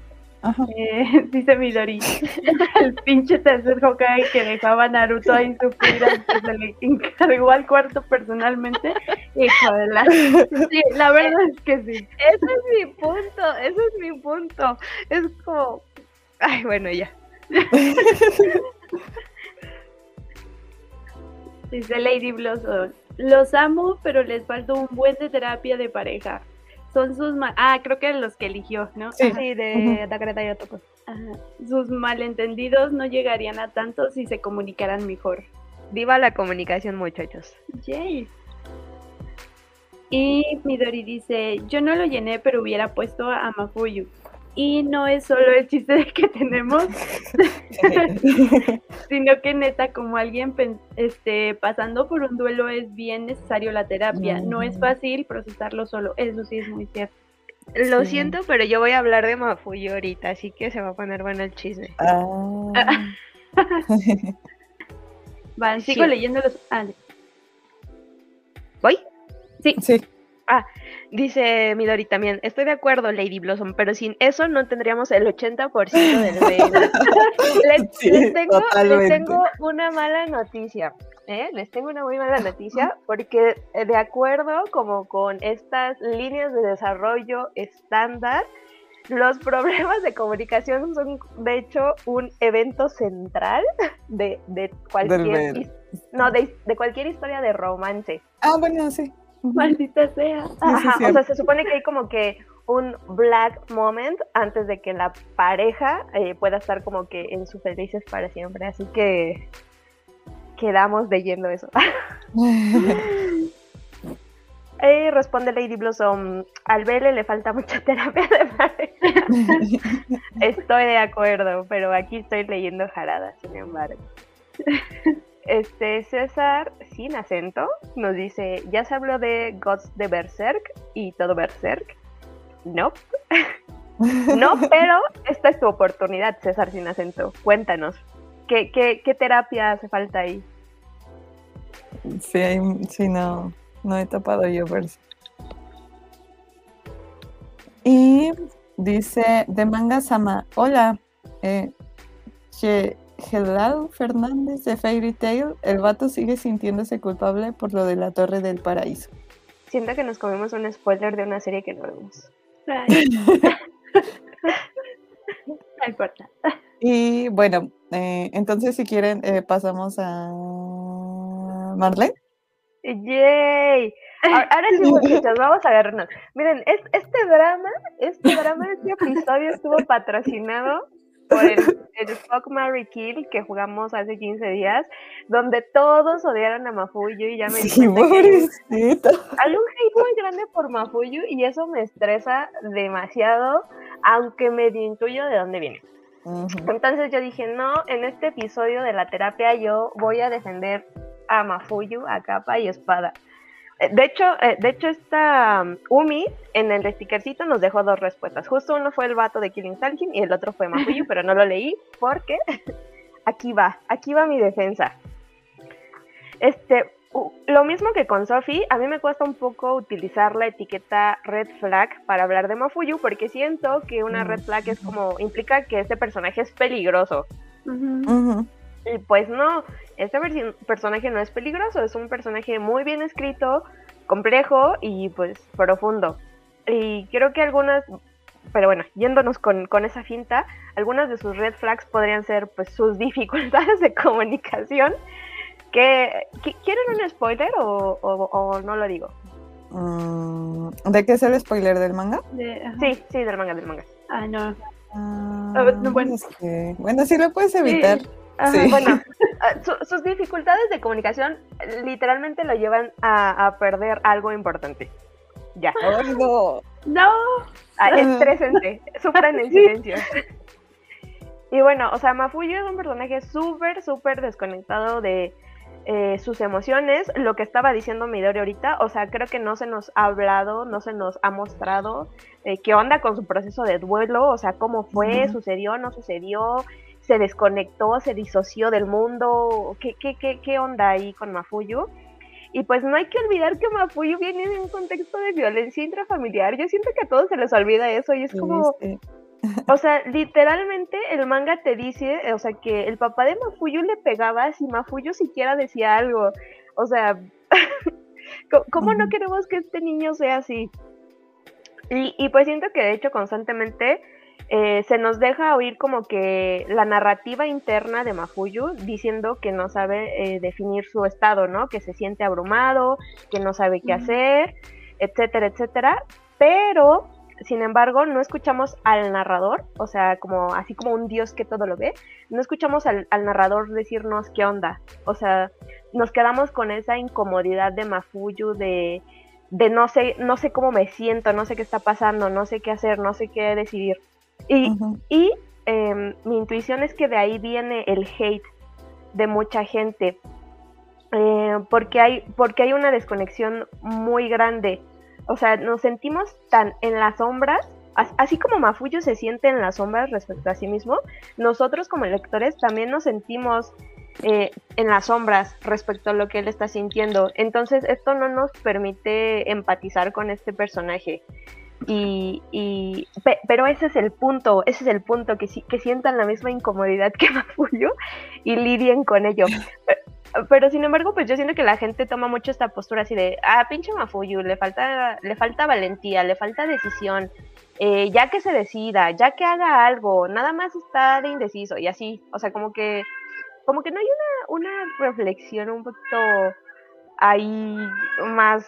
Eh, dice Midori, el pinche tercer Hokage que dejaba a Naruto ahí sufrir antes se le encargó al cuarto personalmente. Hijo de la... Sí, la verdad es que sí. Ese es mi punto, ese es mi punto. Es como... Ay, bueno, ya. Dice Lady Blossom, los amo, pero les falta un buen de terapia de pareja son sus ah creo que los que eligió no sí, de Takareta y Otoko sus malentendidos no llegarían a tanto si se comunicaran mejor. Viva la comunicación muchachos. Yay. y Midori dice yo no lo llené pero hubiera puesto a Mafuyu y no es solo el chiste que tenemos, sino que neta, como alguien este, pasando por un duelo es bien necesario la terapia. No es fácil procesarlo solo, eso sí es muy cierto. Lo siento, pero yo voy a hablar de Mafuyo ahorita, así que se va a poner bueno el chisme. Ah. Van, sigo leyendo los... Ah, ¿Voy? Sí. Sí. Ah, dice Midori también, estoy de acuerdo, Lady Blossom, pero sin eso no tendríamos el 80% del reino. les, tengo, una mala noticia, ¿eh? Les tengo una muy mala noticia, porque eh, de acuerdo como con estas líneas de desarrollo estándar, los problemas de comunicación son de hecho un evento central de, cualquier no de, de cualquier historia de romance. Ah, bueno, sí. Maldita sea. Ajá, o sea, se supone que hay como que un black moment antes de que la pareja eh, pueda estar como que en sus felices para siempre. Así que quedamos leyendo eso. eh, responde Lady Blossom, al Bele le falta mucha terapia de pareja. estoy de acuerdo, pero aquí estoy leyendo jaradas, sin embargo. Este César, sin acento, nos dice, ya se habló de Gods de Berserk y todo Berserk. No. no, pero esta es tu oportunidad, César, sin acento. Cuéntanos, ¿qué, qué, terapia hace falta ahí? Sí, sí, no, no he tapado yo Berserk. Y dice de Manga Sama, hola, eh, Helado Fernández de Fairy Tail, el vato sigue sintiéndose culpable por lo de la Torre del Paraíso. Siento que nos comemos un spoiler de una serie que no vemos. no importa. Y bueno, eh, entonces si quieren eh, pasamos a Marlene. ¡Yay! Ahora sí, muchachos, vamos a vernos. Miren, este drama, este drama, este episodio estuvo patrocinado por el, el Fuck Mary Kill que jugamos hace 15 días, donde todos odiaron a Mafuyu y ya me cuenta que hay un hate muy grande por Mafuyu y eso me estresa demasiado, aunque me intuyo de dónde viene. Entonces yo dije, no, en este episodio de la terapia yo voy a defender a Mafuyu a capa y espada. De hecho, eh, de hecho esta um, Umi en el stickercito nos dejó dos respuestas. Justo uno fue el vato de Killing Stalking y el otro fue Mafuyu, pero no lo leí porque aquí va, aquí va mi defensa. Este, lo mismo que con Sophie, a mí me cuesta un poco utilizar la etiqueta red flag para hablar de Mafuyu porque siento que una red flag es como implica que este personaje es peligroso. Y pues no, este personaje no es peligroso, es un personaje muy bien escrito, complejo y pues profundo. Y creo que algunas, pero bueno, yéndonos con, esa finta, algunas de sus red flags podrían ser pues sus dificultades de comunicación. Que, ¿Quieren un spoiler o, no lo digo? Mm, ¿De qué es el spoiler del manga? sí, sí, del manga, del manga. Ah, no. Ah, bueno. bueno, sí lo puedes evitar. Bueno, ah, sus dificultades de comunicación literalmente lo llevan a, perder algo importante. Ya. no. No. Ah, estresante. Sufran en silencio. Y bueno, o sea, Mafuyo es un personaje súper, súper desconectado de eh, sus emociones. Lo que estaba diciendo Midori ahorita, o sea, creo que no se nos ha hablado, no se nos ha mostrado eh, qué onda con su proceso de duelo, o sea, cómo fue, sucedió, no sucedió, se desconectó, se disoció del mundo, ¿qué, qué, qué, qué onda ahí con Mafuyu? Y pues no hay que olvidar que Mafuyu viene en un contexto de violencia intrafamiliar. Yo siento que a todos se les olvida eso y es como... O sea, literalmente el manga te dice, o sea, que el papá de Mafuyu le pegaba si Mafuyu siquiera decía algo. O sea, ¿cómo no queremos que este niño sea así? Y, y pues siento que de hecho constantemente eh, se nos deja oír como que la narrativa interna de Mafuyu diciendo que no sabe eh, definir su estado, ¿no? Que se siente abrumado, que no sabe qué hacer, etcétera, etcétera. Pero, sin embargo, no escuchamos al narrador, o sea, como así como un dios que todo lo ve, no escuchamos al, al narrador decirnos qué onda. O sea, nos quedamos con esa incomodidad de Mafuyu de de no sé, no sé cómo me siento, no sé qué está pasando, no sé qué hacer, no sé qué decidir. Y, em, mi intuición es que de ahí viene el hate de mucha gente, eh, porque, hay, porque hay una desconexión muy grande. O sea, nos sentimos tan en las sombras, así como Mafuyo se siente en las sombras respecto a sí mismo, nosotros como lectores también nos sentimos eh, en las sombras respecto a lo que él está sintiendo. Entonces esto no nos permite empatizar con este personaje. Y, y pero ese es el punto, ese es el punto, que, que sientan la misma incomodidad que Mafuyo y lidien con ello. Pero, sin embargo, pues yo siento que la gente toma mucho esta postura así de, ah, pinche Mafuyu, le falta, le falta valentía, le falta decisión, eh, ya que se decida, ya que haga algo, nada más está de indeciso y así, o sea, como que, como que no hay una, una reflexión un poquito ahí más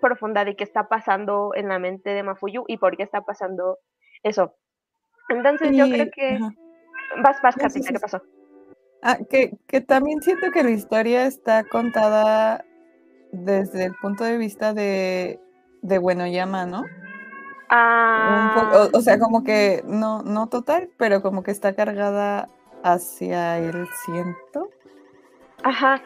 profunda de qué está pasando en la mente de Mafuyu y por qué está pasando eso. Entonces yo creo que... Vas, vas, Katina, ¿qué pasó? Ah, que, que también siento que la historia está contada desde el punto de vista de, de Buenoyama, ¿no? Ah. o, sea, como que no, no total, pero como que está cargada hacia el ciento. Ajá,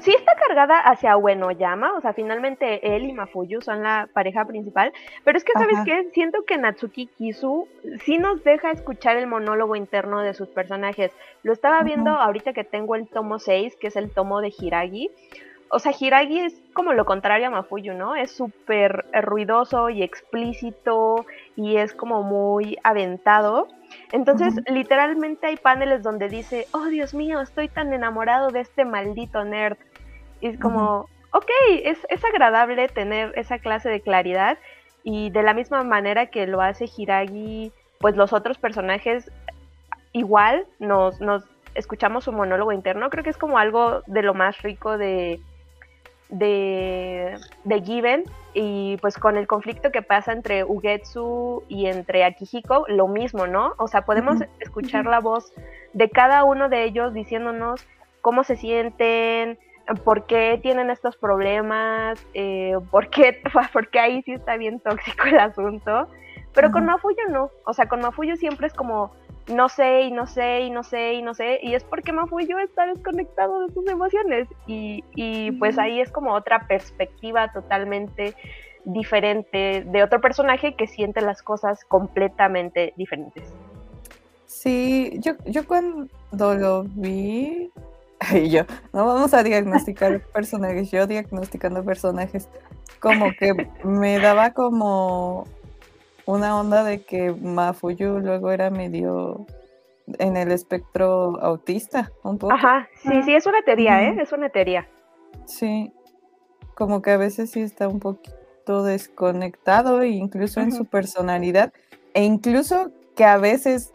Sí está cargada hacia Uenoyama, o sea, finalmente él y Mafuyu son la pareja principal, pero es que, ¿sabes qué? Siento que Natsuki Kisu sí nos deja escuchar el monólogo interno de sus personajes. Lo estaba viendo ahorita que tengo el tomo 6, que es el tomo de Hiragi. O sea, Hiragi es como lo contrario a Mafuyu, ¿no? Es súper ruidoso y explícito y es como muy aventado. Entonces, literalmente hay paneles donde dice, oh Dios mío, estoy tan enamorado de este maldito nerd. Y es como, ok, es, es agradable tener esa clase de claridad. Y de la misma manera que lo hace Hiragi, pues los otros personajes igual nos, nos escuchamos su monólogo interno. Creo que es como algo de lo más rico de, de, de Given y pues con el conflicto que pasa entre Ugetsu y entre Akihiko, lo mismo, ¿no? O sea, podemos escuchar la voz de cada uno de ellos diciéndonos cómo se sienten, por qué tienen estos problemas, eh, por, qué, porque ahí sí está bien tóxico el asunto. Pero con Mafuyo no, o sea, con Mafuyo siempre es como, no sé y no sé y no sé y no sé, y es porque Mafuyo está desconectado de sus emociones y, y pues ahí es como otra perspectiva totalmente diferente de otro personaje que siente las cosas completamente diferentes. Sí, yo, yo cuando lo vi, y yo, no vamos a diagnosticar personajes, yo diagnosticando personajes, como que me daba como una onda de que Mafuyu luego era medio en el espectro autista, un poco. Ajá, sí, sí, es una teoría, ¿eh? Es una teoría. Sí, como que a veces sí está un poquito desconectado, incluso en su personalidad, e incluso que a veces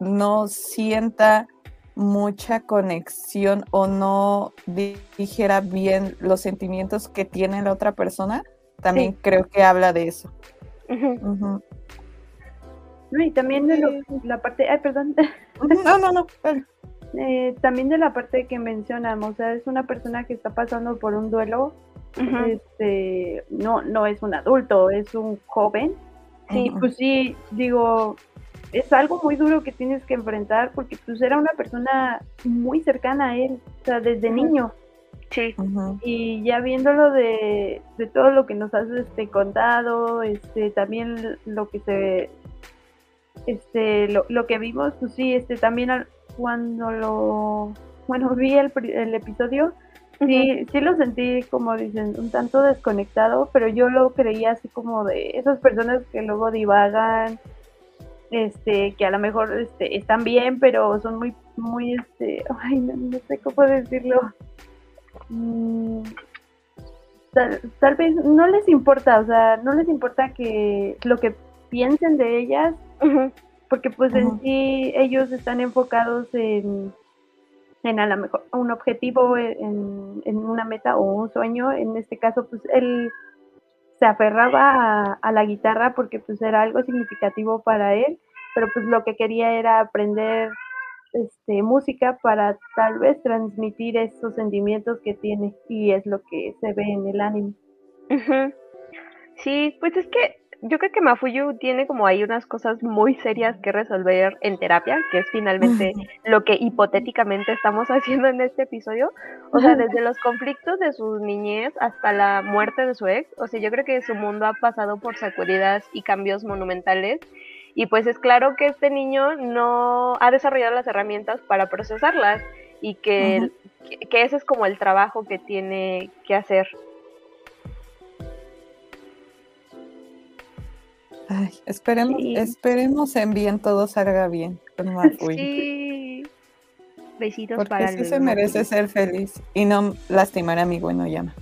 no sienta mucha conexión o no dijera bien los sentimientos que tiene la otra persona, también creo que habla de eso y también de la parte, ay, perdón. No, no, no. Eh, también de la parte que mencionamos, o sea, es una persona que está pasando por un duelo, este, no, no es un adulto, es un joven. Sí, pues sí, digo, es algo muy duro que tienes que enfrentar porque pues era una persona muy cercana a él, o sea, desde niño. Sí. Y ya viéndolo de, de, todo lo que nos has este, contado, este, también lo que se, este, lo, lo que vimos, pues sí, este, también cuando lo, bueno, vi el, el episodio, Sí, sí lo sentí, como dicen, un tanto desconectado, pero yo lo creía así como de esas personas que luego divagan, este, que a lo mejor este, están bien, pero son muy, muy, este, ay, no, sé cómo decirlo. Mm, tal, vez no les importa, o sea, no les importa que lo que piensen de ellas, porque pues en sí ellos están enfocados en en a lo mejor un objetivo, e, en, una meta o un sueño. En este caso, pues él se aferraba a, la guitarra porque pues era algo significativo para él, pero pues lo que quería era aprender este, música para tal vez transmitir esos sentimientos que tiene y es lo que se ve en el anime. Sí, pues es que yo creo que Mafuyu tiene como ahí unas cosas muy serias que resolver en terapia, que es finalmente lo que hipotéticamente estamos haciendo en este episodio. O sea, desde los conflictos de su niñez hasta la muerte de su ex. O sea, yo creo que su mundo ha pasado por sacudidas y cambios monumentales. Y pues es claro que este niño no ha desarrollado las herramientas para procesarlas y que, que ese es como el trabajo que tiene que hacer. Ay, esperemos, esperemos en bien todo salga bien con Sí. Besitos Porque para sí se merece ser feliz y no lastimar a mi bueno llama.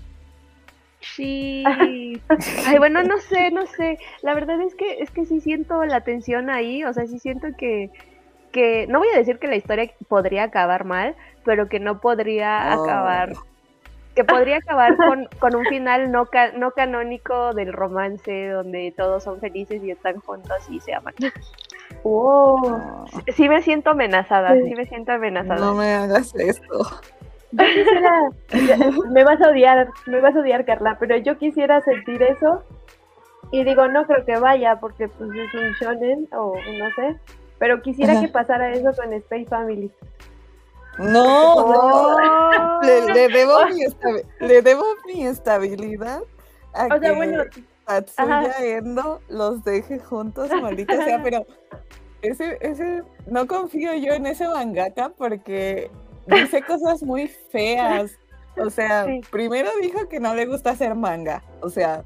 Sí. Ay, bueno, no sé, no sé. La verdad es que es que sí siento la tensión ahí, o sea, sí siento que que no voy a decir que la historia podría acabar mal, pero que no podría acabar que podría acabar con, con un final no, no canónico del romance donde todos son felices y están juntos y se aman. Oh. Sí, me siento amenazada, sí. me siento amenazada. No me hagas esto. Me vas a odiar, me vas a odiar Carla, pero yo quisiera sentir eso y digo, no creo que vaya porque pues es un shonen o no sé, pero quisiera que pasara eso con Space Family. No, Le, debo mi le, debo mi estabilidad a o sea, bueno, Tatsuya Endo los deje juntos, maldita sea, pero ese, ese, no confío yo en ese mangaka porque dice cosas muy feas. O sea, primero dijo que no le gusta hacer manga. O sea,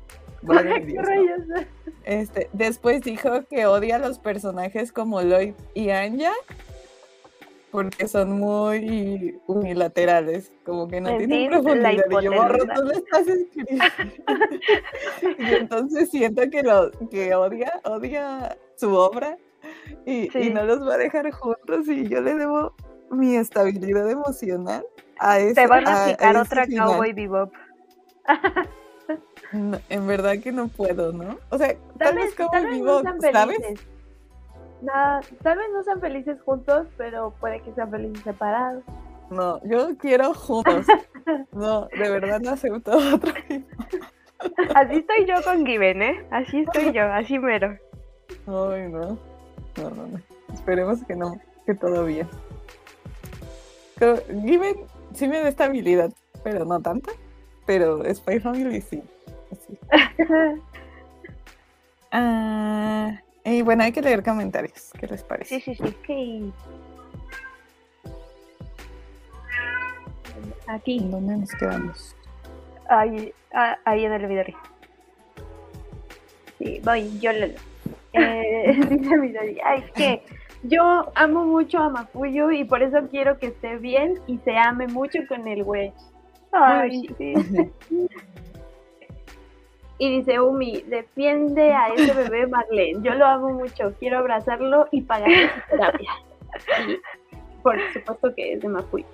este, después dijo que odia a los personajes como Lloyd y Anya porque son muy unilaterales, como que no tienen profundidad. Y yo borro, tú le estás escribiendo. y entonces siento que lo que odia, odia su obra y, no los va a dejar juntos y yo le debo mi estabilidad emocional a ese Te van a aplicar otra Cowboy Bebop. en verdad que no puedo, ¿no? O sea, tal, vez Cowboy Bebop, ¿sabes? Nada, tal vez no sean felices juntos, pero puede que sean felices separados. No, yo quiero juntos. no, de verdad no acepto otro Así estoy yo con Given, ¿eh? Así estoy yo, así mero. Ay, no. No, no, no. Esperemos que no, que todo bien. Given sí me da estabilidad, pero no tanta. Pero Spy Family sí. Así. ah. Y bueno, hay que leer comentarios. ¿Qué les parece? Sí, sí, sí. Aquí. ¿Dónde nos quedamos? Ahí, ah, ahí en el video. Sí, voy, yo le eh, dice Midori, ay, es que yo amo mucho a Mafuyu y por eso quiero que esté bien y se ame mucho con el güey. Ay, sí. Y dice Umi, defiende a ese bebé Marlene. Yo lo amo mucho, quiero abrazarlo y pagarle su terapia. Y por supuesto que es de Mafuyu.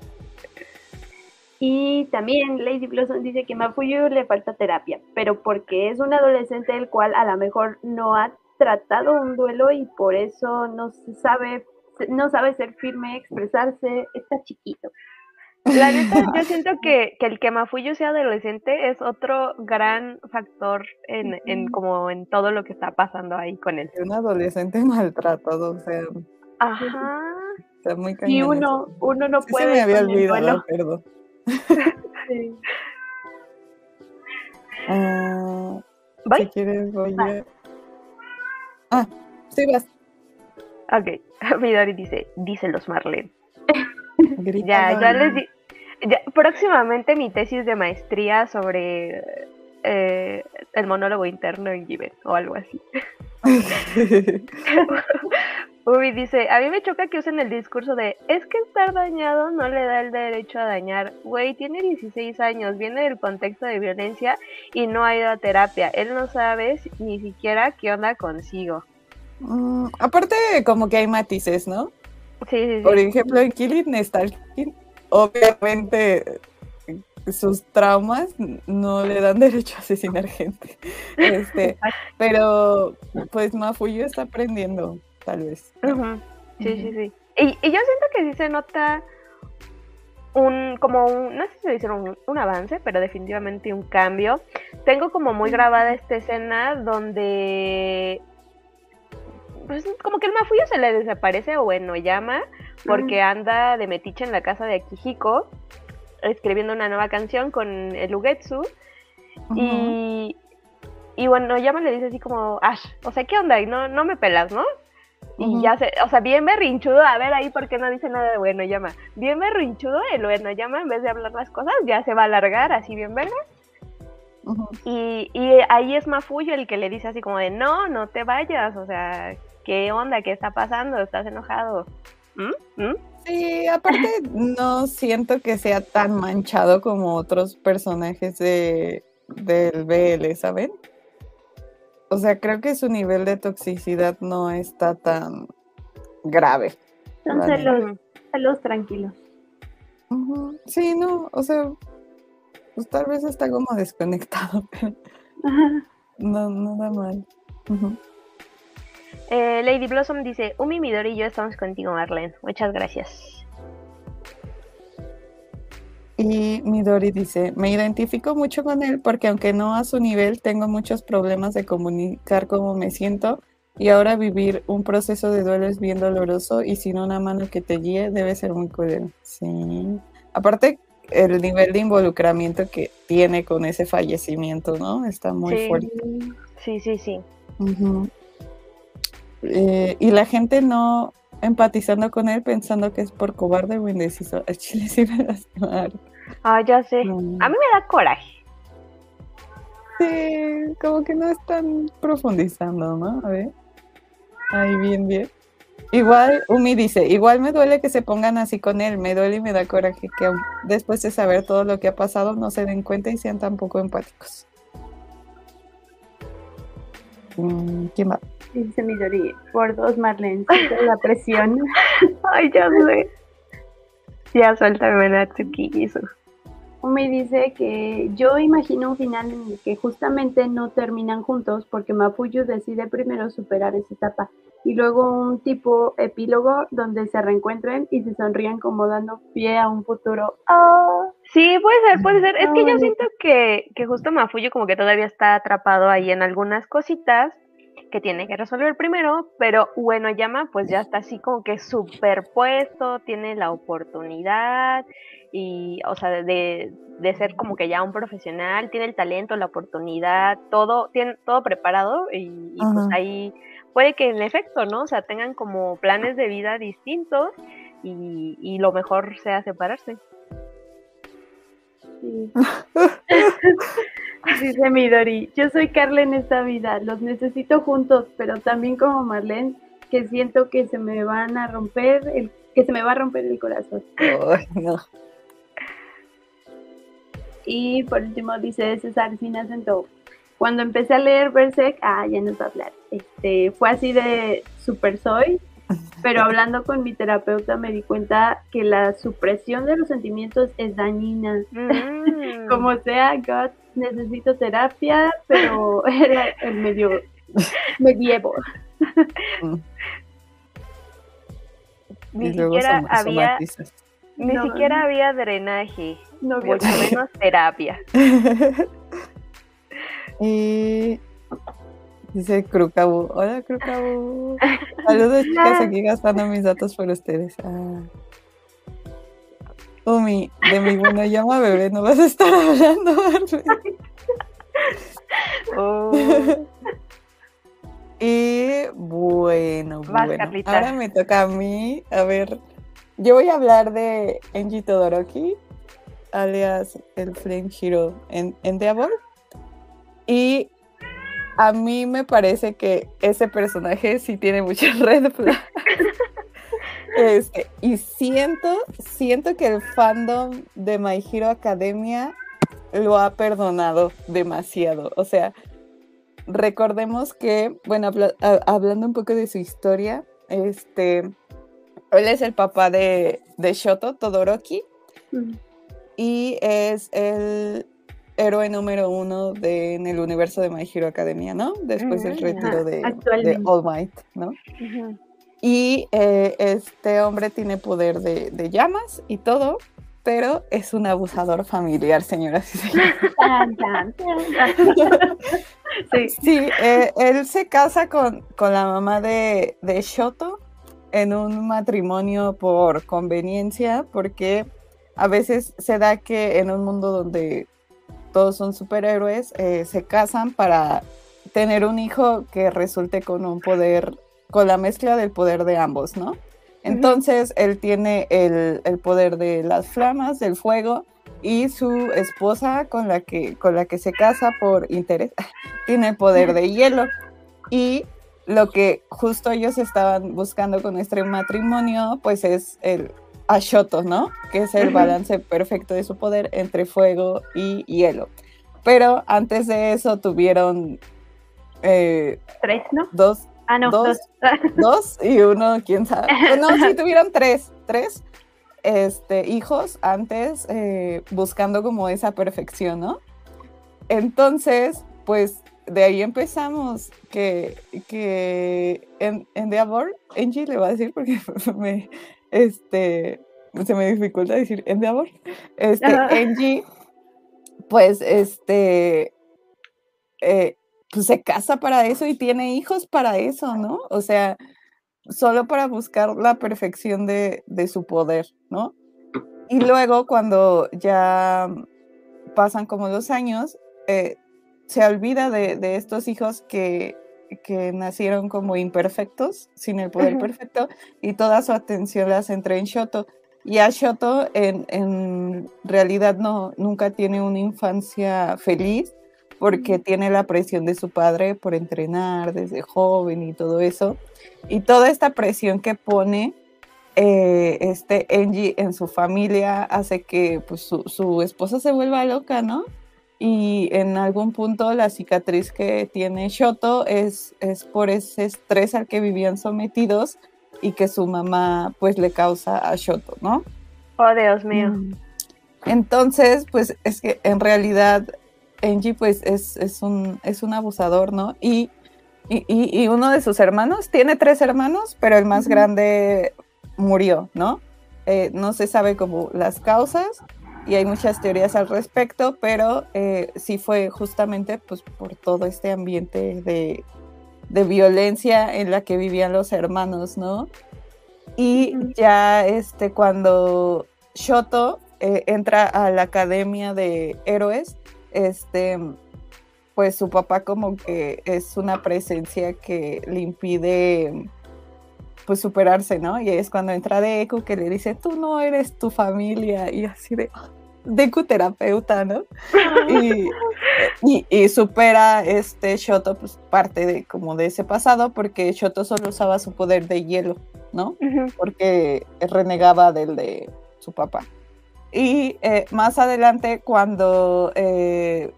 Y también Lady Blossom dice que Mafuyu le falta terapia, pero porque es un adolescente el cual a lo mejor no ha tratado un duelo y por eso no sabe, no sabe ser firme, expresarse, está chiquito. La neta, yo siento que, que el que Mafuyo sea adolescente es otro gran factor en, en como en todo lo que está pasando ahí con él. Un adolescente maltratado, o sea. Ajá. Está muy cañón. Y uno, uno no puede. Se me había olvidado, perdón. sí. Uh, Si quieres, voy a. Ah, sí, vas. Ok, Midori dice, díselos Marlene. ya, ya les di próximamente mi tesis de maestría sobre eh, el monólogo interno en Given o algo así. Uy, dice, a mí me choca que usen el discurso de, es que estar dañado no le da el derecho a dañar. Güey, tiene 16 años, viene del contexto de violencia y no ha ido a terapia. Él no sabe ni siquiera qué onda consigo. Mm, aparte, como que hay matices, ¿no? Sí, sí, sí. Por ejemplo, en Killing Stalking, obviamente sus traumas no le dan derecho a asesinar gente. Este, pero pues Mafuyo está aprendiendo, tal vez. Sí, sí, sí. Y, yo siento que sí se nota un, como un, no sé si dice un, un avance, pero definitivamente un cambio. Tengo como muy grabada esta escena donde pues como que el Mafuyo se le desaparece o bueno, llama porque anda de metiche en la casa de Akihiko escribiendo una nueva canción con el Ugetsu. y, y bueno, Yama le dice así como, Ash, o sea, ¿qué onda? Y no, no me pelas, ¿no? Y ya se, o sea, bien berrinchudo, a ver ahí por qué no dice nada de bueno llama. Bien berrinchudo, el bueno llama, en vez de hablar las cosas, ya se va a alargar así bien verga. y, y ahí es Mafuyo el que le dice así como de no, no te vayas, o sea, ¿qué onda? ¿Qué está pasando? ¿Estás enojado? ¿Mm? ¿Mm? Sí, aparte no siento que sea tan manchado como otros personajes de, del BL, ¿saben? O sea, creo que su nivel de toxicidad no está tan grave. Son celos, tranquilos. Sí, no, o sea, pues tal vez está como desconectado, pero no, no da mal. Eh, Lady Blossom dice, Umi, Midori y yo estamos contigo, Marlene. Muchas gracias. Y Midori dice, me identifico mucho con él porque aunque no a su nivel, tengo muchos problemas de comunicar cómo me siento y ahora vivir un proceso de duelo es bien doloroso y sin una mano que te guíe debe ser muy cruel. Sí. Aparte, el nivel de involucramiento que tiene con ese fallecimiento, ¿no? Está muy fuerte. Sí, sí, sí. Eh, y la gente no empatizando con él pensando que es por cobarde o indeciso. A Chile sí me lastimar. Ah, ya sé. A mí me da coraje. Sí, como que no están profundizando, ¿no? A ver. Ahí bien, bien. Igual, Umi dice, igual me duele que se pongan así con él, me duele y me da coraje que después de saber todo lo que ha pasado no se den cuenta y sean tan poco empáticos. Mm, ¿Quién va? Dice Midori, por dos Marlene, la presión. Ay, ya sé. Ya suéltame Natsuki eso. Me dice que yo imagino un final en el que justamente no terminan juntos porque Mafuyu decide primero superar esa etapa y luego un tipo epílogo donde se reencuentren y se sonrían como dando pie a un futuro. ¡Ah! Sí, puede ser, puede ser. Es que yo siento que, que justo Mafuyu como que todavía está atrapado ahí en algunas cositas que tiene que resolver primero, pero bueno, llama pues ya está así como que superpuesto, tiene la oportunidad y, o sea, de, de, ser como que ya un profesional, tiene el talento, la oportunidad, todo, tiene todo preparado y, pues ahí puede que en efecto, ¿no? O sea, tengan como planes de vida distintos y, y lo mejor sea separarse. Sí. Dice Midori, yo soy Carla en esta vida, los necesito juntos, pero también como Marlene, que siento que se me van a romper, el, que se me va a romper el corazón. no. Y por último dice César sin acento. Cuando empecé a leer Berserk, ah, ya nos va a hablar. Este, fue así de super soy, pero hablando con mi terapeuta me di cuenta que la supresión de los sentimientos es dañina. Mm. Como sea, God necesito terapia, pero era el medio medievo. Ni siquiera había ni siquiera había drenaje, no mucho menos terapia. y dice Crucabu, hola Crucabu. Saludos chicas, aquí gastando mis datos por ustedes. Ah. Umi, de mi bueno llama bebé, no vas a estar hablando. oh. y bueno, bueno. ahora me toca a mí. A ver, yo voy a hablar de Enji Todoroki. alias el Flame Hero en Endeavor. Y a mí me parece que ese personaje sí tiene muchas red flags. Este, y siento, siento que el fandom de My Hero Academia lo ha perdonado demasiado. O sea, recordemos que, bueno, hablando un poco de su historia, este, él es el papá de, de Shoto Todoroki y es el héroe número uno de, en el universo de My Hero Academia, ¿no? Después del retiro de, All Might, ¿no? Y eh, este hombre tiene poder de, llamas y todo, pero es un abusador familiar, señoras y señores. sí, eh, él se casa con, con la mamá de, de Shoto en un matrimonio por conveniencia, porque a veces se da que en un mundo donde todos son superhéroes, eh, se casan para tener un hijo que resulte con un poder, con la mezcla del poder de ambos, ¿no? Entonces él tiene el, poder de las flamas, del fuego, y su esposa con la que, con la que se casa por interés tiene el poder de hielo. Y lo que justo ellos estaban buscando con este matrimonio, pues es el Ashoto, ¿no? Que es el balance perfecto de su poder entre fuego y hielo. Pero antes de eso tuvieron... Eh, tres, ¿no? Dos. Ah, no, dos. Dos, y uno, quién sabe. No, sí tuvieron tres, tres este, hijos antes eh, buscando como esa perfección, ¿no? Entonces, pues de ahí empezamos que, que en, en The Abor, Angie le va a decir porque me, este, se me dificulta decir Endeavor, este, Angie, pues, este, eh, pues se casa para eso y tiene hijos para eso, ¿no? O sea, solo para buscar la perfección de, su poder, ¿no? Y luego cuando ya pasan como dos años, eh, se olvida de, de, estos hijos que que nacieron como imperfectos, sin el poder perfecto, y toda su atención la centra en Shoto. Y a Shoto en, en, realidad no, nunca tiene una infancia feliz porque tiene la presión de su padre por entrenar desde joven y todo eso. Y toda esta presión que pone eh, este Enji en su familia hace que pues, su, su esposa se vuelva loca, ¿no? Y en algún punto la cicatriz que tiene Shoto es, es por ese estrés al que vivían sometidos y que su mamá pues le causa a Shoto, ¿no? Oh, Dios mío. Mm. Entonces, pues es que en realidad Enji pues es, es, un, es un abusador, ¿no? Y, y, y, uno de sus hermanos, tiene tres hermanos, pero el más grande murió, ¿no? Eh, no se sabe como las causas, y hay muchas teorías al respecto, pero eh, sí fue justamente pues, por todo este ambiente de, violencia en la que vivían los hermanos, ¿no? Y ya este, cuando Shoto eh, entra a la Academia de Héroes, este, pues su papá como que es una presencia que le impide pues superarse, ¿no? Y es cuando entra Deku que le dice, tú no eres tu familia, y así de, Deku terapeuta, ¿no? Y, y, supera este Shoto, pues parte de como de ese pasado, porque Shoto solo usaba su poder de hielo, ¿no? Porque renegaba del de su papá. Y eh, más adelante, cuando eh,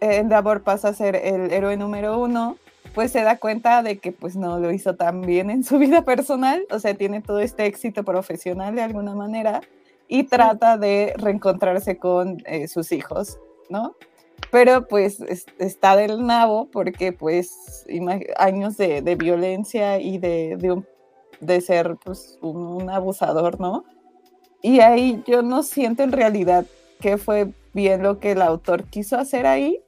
Endeavor pasa a ser el héroe número uno, pues se da cuenta de que pues no lo hizo tan bien en su vida personal, o sea, tiene todo este éxito profesional de alguna manera y trata de reencontrarse con eh, sus hijos, ¿no? Pero pues está del nabo porque pues años de, violencia y de, de, de ser pues un, abusador, ¿no? Y ahí yo no siento en realidad que fue bien lo que el autor quiso hacer ahí,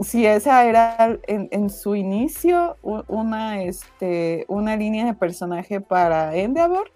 si esa era en, su inicio una, este, una línea de personaje para Endeavor,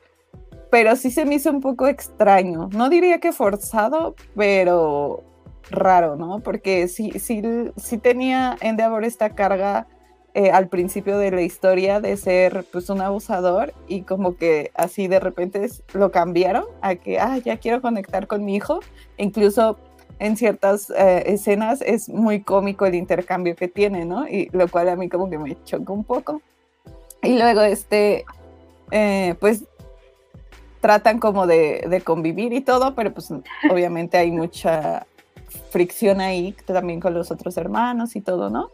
pero sí se me hizo un poco extraño. No diría que forzado, pero raro, ¿no? Porque sí, sí, sí tenía Endeavor esta carga eh, al principio de la historia de ser pues un abusador y como que así de repente lo cambiaron a que, ah, ya quiero conectar con mi hijo. Incluso en ciertas eh, escenas es muy cómico el intercambio que tiene, ¿no? Y lo cual a mí como que me choca un poco. Y luego este, eh, pues tratan como de, de, convivir y todo, pero pues obviamente hay mucha fricción ahí también con los otros hermanos y todo, ¿no?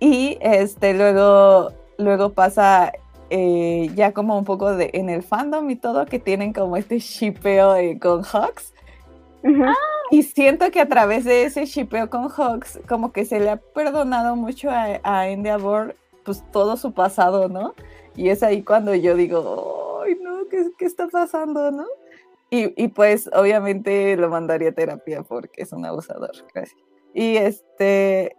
Y este, luego, luego pasa eh, ya como un poco de en el fandom y todo, que tienen como este shipeo con Hawks. Y siento que a través de ese shipeo con Hawks, como que se le ha perdonado mucho a, a Endeavor, pues todo su pasado, ¿no? Y es ahí cuando yo digo, ay, no, ¿qué, qué está pasando, no? Y, y, pues obviamente lo mandaría a terapia porque es un abusador, gracias. Y este,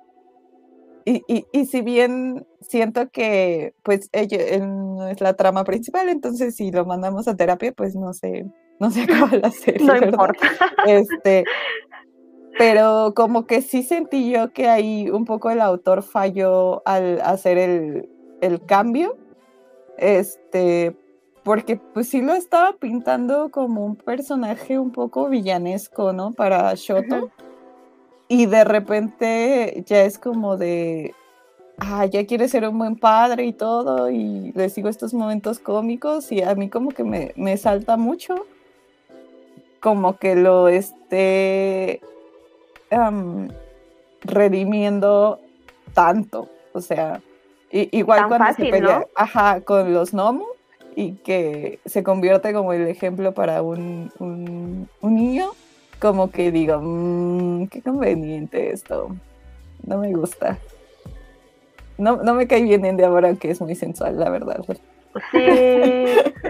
y, y, y, si bien siento que pues ella no es la trama principal, entonces si lo mandamos a terapia, pues no sé, no se acaba la serie. No importa. Este, pero como que sí sentí yo que ahí un poco el autor falló al hacer el, el cambio. Este, porque pues sí lo estaba pintando como un personaje un poco villanesco, ¿no? Para Shoto. Y de repente ya es como de, ah, ya quiere ser un buen padre y todo, y le sigo estos momentos cómicos y a mí como que me, me salta mucho, como que lo esté redimiendo tanto, o sea, igual cuando se pelea ajá, con los Nomu y que se convierte como el ejemplo para un, un, un niño como que digo, mmm, qué conveniente esto. No me gusta. No, no me cae bien en de ahora que es muy sensual, la verdad. Sí,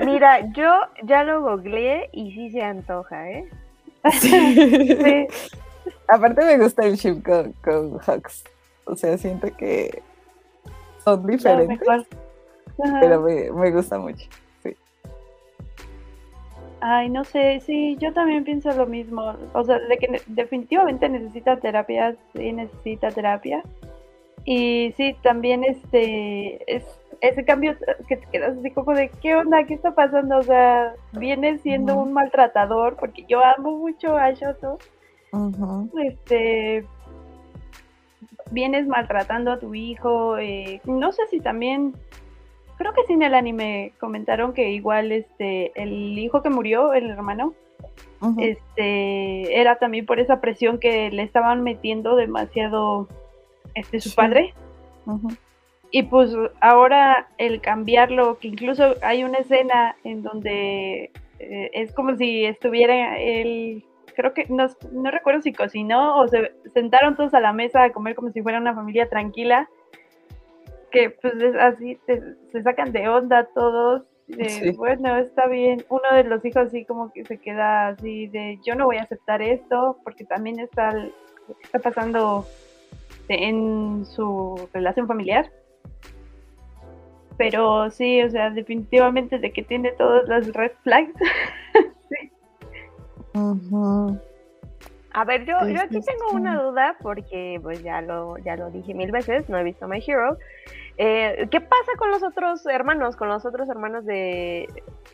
mira, yo ya lo googleé y sí se antoja, ¿eh? Sí. Aparte me gusta el chip con, con Hux. O sea, siento que son diferentes. Pero me, me gusta mucho. Ay, no sé, sí, yo también pienso lo mismo. O sea, de que definitivamente necesita terapia, sí necesita terapia. Y sí, también este, es ese cambio que te quedas así como de, ¿qué onda? ¿Qué está pasando? O sea, viene siendo un maltratador, porque yo amo mucho a Shoto. Este, vienes maltratando a tu hijo. Eh, no sé si también creo que sí en el anime comentaron que igual este el hijo que murió, el hermano, este era también por esa presión que le estaban metiendo demasiado este su padre. Y pues ahora el cambiarlo, que incluso hay una escena en donde eh, es como si estuviera él, creo que no, no recuerdo si cocinó o se sentaron todos a la mesa a comer como si fuera una familia tranquila que pues así se sacan de onda todos. Bueno, está bien. Uno de los hijos así como que se queda así de yo no voy a aceptar esto porque también está, está pasando en su relación familiar. Pero sí, o sea, definitivamente de que tiene todas las red flags. sí. A ver, yo, yo aquí tengo una duda porque pues ya lo, ya lo dije mil veces, no he visto My Hero. Eh, ¿Qué pasa con los otros hermanos, con los otros hermanos de,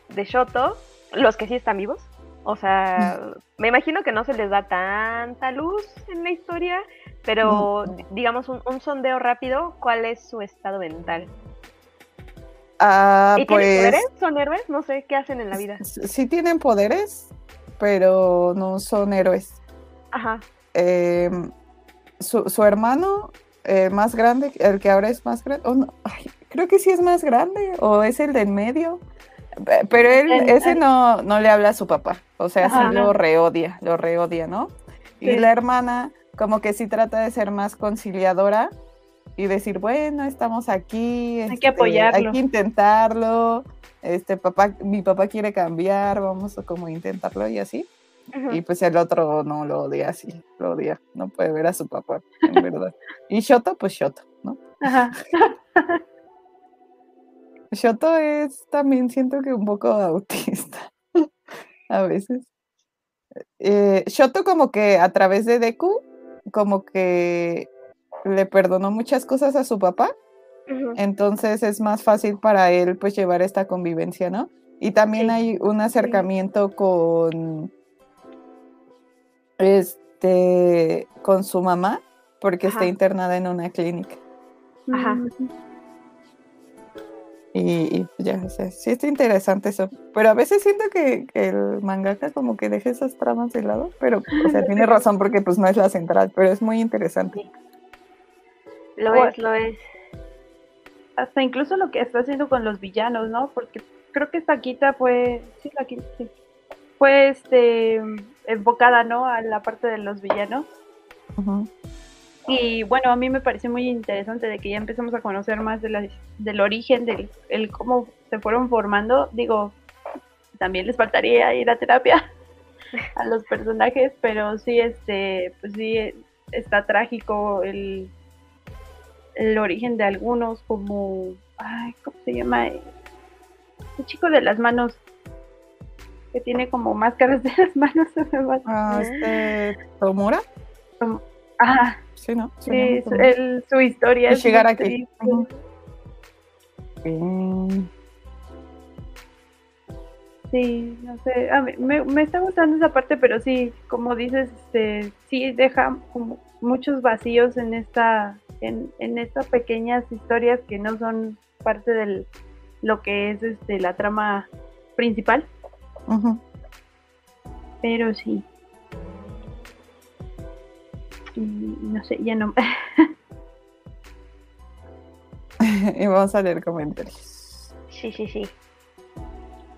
de Shoto, los que sí están vivos? O sea, me imagino que no se les da tanta luz en la historia, pero digamos un, sondeo rápido, ¿cuál es su estado mental? Ah, ¿Y pues, tienen poderes? ¿Son héroes? No sé, ¿qué hacen en la vida? Sí tienen poderes, pero no son héroes. Ajá. Em, su, su, hermano eh, más grande, el que ahora es más grande, creo que sí es más grande, o es el del medio. Pero él, ese no, no le habla a su papá, o sea, sí lo reodia, lo reodia, ¿no? Y la hermana como que sí trata de ser más conciliadora y decir, bueno, estamos aquí, hay que este, apoyarlo. Hay que intentarlo, este papá, mi papá quiere cambiar, vamos a como intentarlo y así. Y pues el otro no lo odia así, lo odia, no puede ver a su papá, en verdad. Y Shoto, pues Shoto, ¿no? Ajá. Shoto es también siento que un poco autista a veces. Eh, Shoto como que a través de Deku, como que le perdonó muchas cosas a su papá Entonces es más fácil para él pues llevar esta convivencia, ¿no? Y también hay un acercamiento con este con su mamá porque está internada en una clínica. Ajá. Y, pues ya, o sea, sí está interesante eso. Pero a veces siento que, el mangaka como que deja esas tramas de lado, pero, o sea, tiene razón porque pues no es la central, pero es muy interesante. Lo es, lo es. Hasta incluso lo que está haciendo con los villanos, ¿no? Porque creo que esta quita fue, sí, la quita, sí. Fue este, enfocada, ¿no? A la parte de los villanos. Y bueno, a mí me pareció muy interesante de que ya empezamos a conocer más de la, del origen, del el cómo se fueron formando. Digo, también les faltaría ir a terapia a los personajes, pero sí, este, pues sí, está trágico el, el origen de algunos, como, ay, ¿cómo se llama? El chico de las manos, que tiene como máscaras de las manos. Ah, este, ¿Tomura? Ajá. Sí, ¿no? Sí, su historia es llegar aquí. Sí, no sé, a mí, me, está gustando esa parte, pero sí, como dices, este, sí deja como muchos vacíos en esta, en, en estas pequeñas historias que no son parte de lo que es este la trama principal. Pero sí, no sé, ya no. y vamos a leer comentarios. Sí, sí, sí.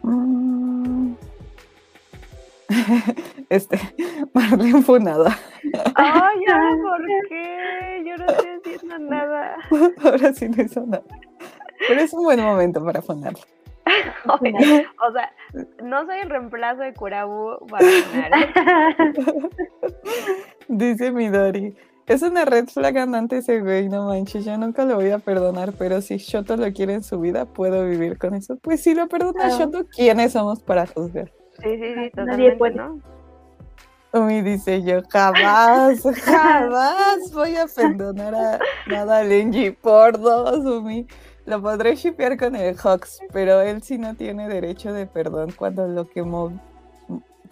Mm. Este, Marlene Funada. Ay, ya, ¿por qué? Yo no estoy haciendo nada. Ahora sí no hizo nada. Pero es un buen momento para funarle. o sea, no soy el reemplazo de Kurabu para Dice Midori. Es una red flag andante ese güey, no manches, yo nunca lo voy a perdonar, pero si Shoto lo quiere en su vida, puedo vivir con eso. Pues si lo perdona Shoto, ¿quiénes somos para juzgar? Sí, sí, sí, Nadie puede. ¿no? Umi dice yo jamás, jamás voy a perdonar a nada a Lenji por dos, Umi. Lo podré shipear con el Hawks, pero él sí no tiene derecho de perdón cuando lo que moví,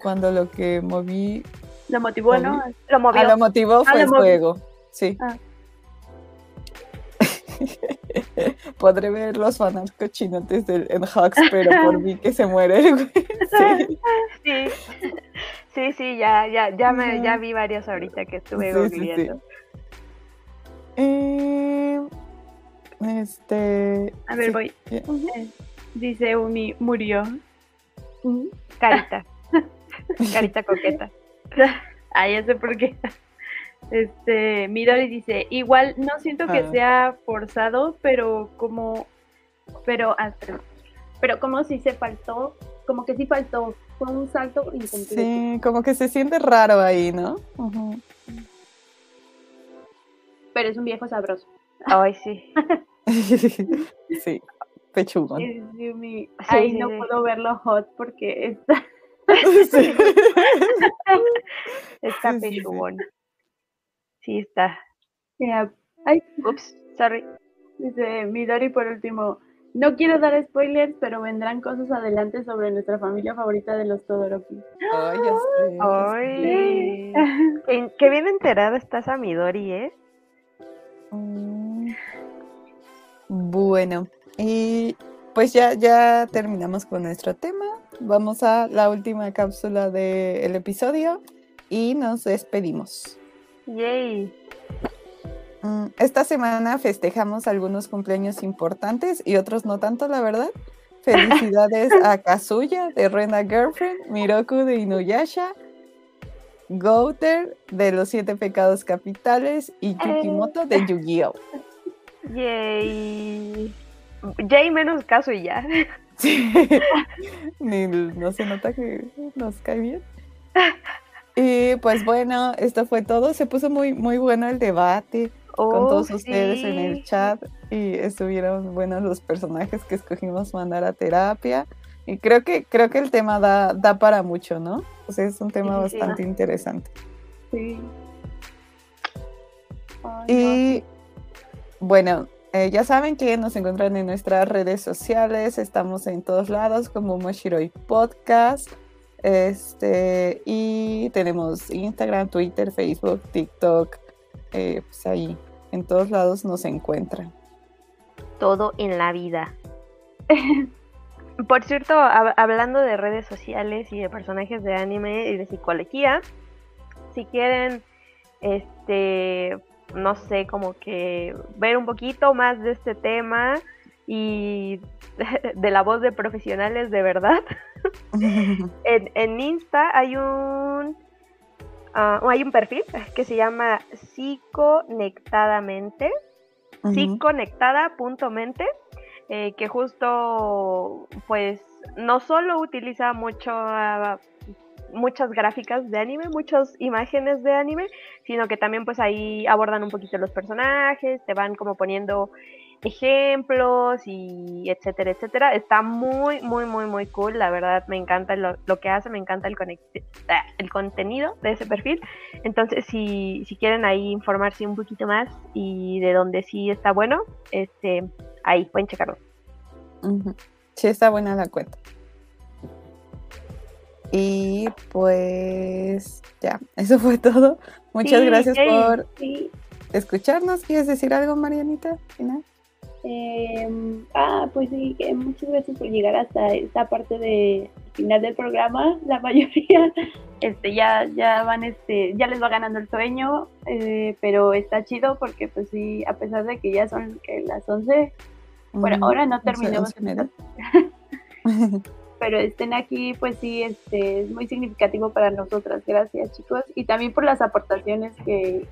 cuando lo que moví lo motivó, ¿no? Lo movió. Ah, lo motivó fue el juego. Sí. Ah. Podré ver los fanáticos cochinotes del, en Hawks, pero por mí que se muere el güey. Sí. sí. Sí, ya, ya, ya me, ya vi varios ahorita que estuve sí, eh, este. A ver, voy. Eh, dice Umi, murió. Carita. Carita coqueta. ah, ya sé por qué. Este, Midori dice, igual no siento que ah. sea forzado, pero como, pero, ah, pero, como si se faltó, como que sí faltó, fue un salto incompleto. Sí, como que se siente raro ahí, ¿no? Pero es un viejo sabroso. Ay, sí. sí, pechugón. ahí no puedo verlo hot porque está... está pechugón. Sí, está. Ay, ups, sorry. Dice Midori por último. No quiero dar spoilers, pero vendrán cosas adelante sobre nuestra familia favorita de los Todoroki. Ay, ya sé. Ay. Qué bien enterada está esa Midori, ¿eh? Mm. Bueno, y pues ya, ya terminamos con nuestro tema. Vamos a la última cápsula del episodio y nos despedimos. Yay. Mm, esta semana festejamos algunos cumpleaños importantes y otros no tanto, la verdad. Felicidades a Kazuya de Rena Girlfriend, Miroku de Inuyasha, Gouter de Los Siete Pecados Capitales y Yukimoto de Yu-Gi-Oh! Yay. Yay menos caso y ya. Sí. Ni, no se nota que nos cae bien. Y pues bueno, esto fue todo. Se puso muy, muy bueno el debate con oh, todos ustedes en el chat y estuvieron buenos los personajes que escogimos mandar a terapia. Y creo que, creo que el tema da, da para mucho, ¿no? O sea, es un tema bastante interesante. Sí. y bueno, Eh, ya saben que nos encuentran en nuestras redes sociales, estamos en todos lados como Moshiroi Podcast. Este, y tenemos Instagram, Twitter, Facebook, TikTok. Eh, pues ahí, en todos lados nos encuentran. Todo en la vida. Por cierto, hablando de redes sociales y de personajes de anime y de psicología, si quieren, este, no sé, como que ver un poquito más de este tema y de la voz de profesionales de verdad. en, Insta hay un ah, hay un perfil que se llama psiconectadamente, psiconectada.mente, eh, que justo pues no solo utiliza mucho ah, muchas gráficas de anime, muchas imágenes de anime, sino que también pues ahí abordan un poquito los personajes, te van como poniendo ejemplos y etcétera, etcétera. Está muy, muy, muy, muy cool. La verdad, me encanta lo, que hace, me encanta el, ah, el contenido de ese perfil. Entonces, si, si quieren ahí informarse un poquito más y de dónde sí está bueno, este, ahí pueden checarlo. Sí, está buena la cuenta. Y pues ya, eso fue todo. Muchas gracias por escucharnos. ¿Quieres decir algo, Marianita? Final. Em, ah, pues sí, muchas gracias por llegar hasta esta parte de final del programa. La mayoría, este, ya, ya van, este, ya les va ganando el sueño, eh, pero está chido porque, pues sí, a pesar de que ya son las 11, bueno, ahora no terminamos. pero estén aquí, pues sí, este, es muy significativo para nosotras. Gracias, chicos. Y también por las aportaciones que,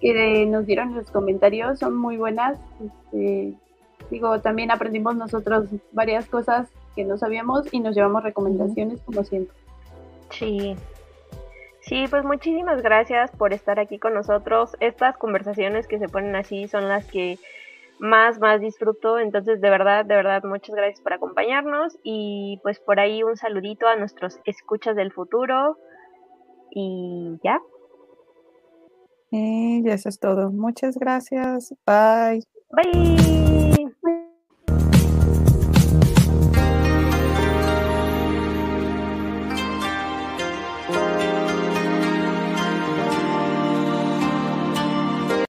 que nos dieron los comentarios, son muy buenas. Este, digo, también aprendimos nosotros varias cosas que no sabíamos y nos llevamos recomendaciones como siempre. Sí. Sí, pues muchísimas gracias por estar aquí con nosotros. Estas conversaciones que se ponen así son las que más, más disfruto. Entonces, de verdad, de verdad, muchas gracias por acompañarnos y pues por ahí un saludito a nuestros escuchas del futuro. Y ya. Y eso es todo. Muchas gracias. Bye. Bye.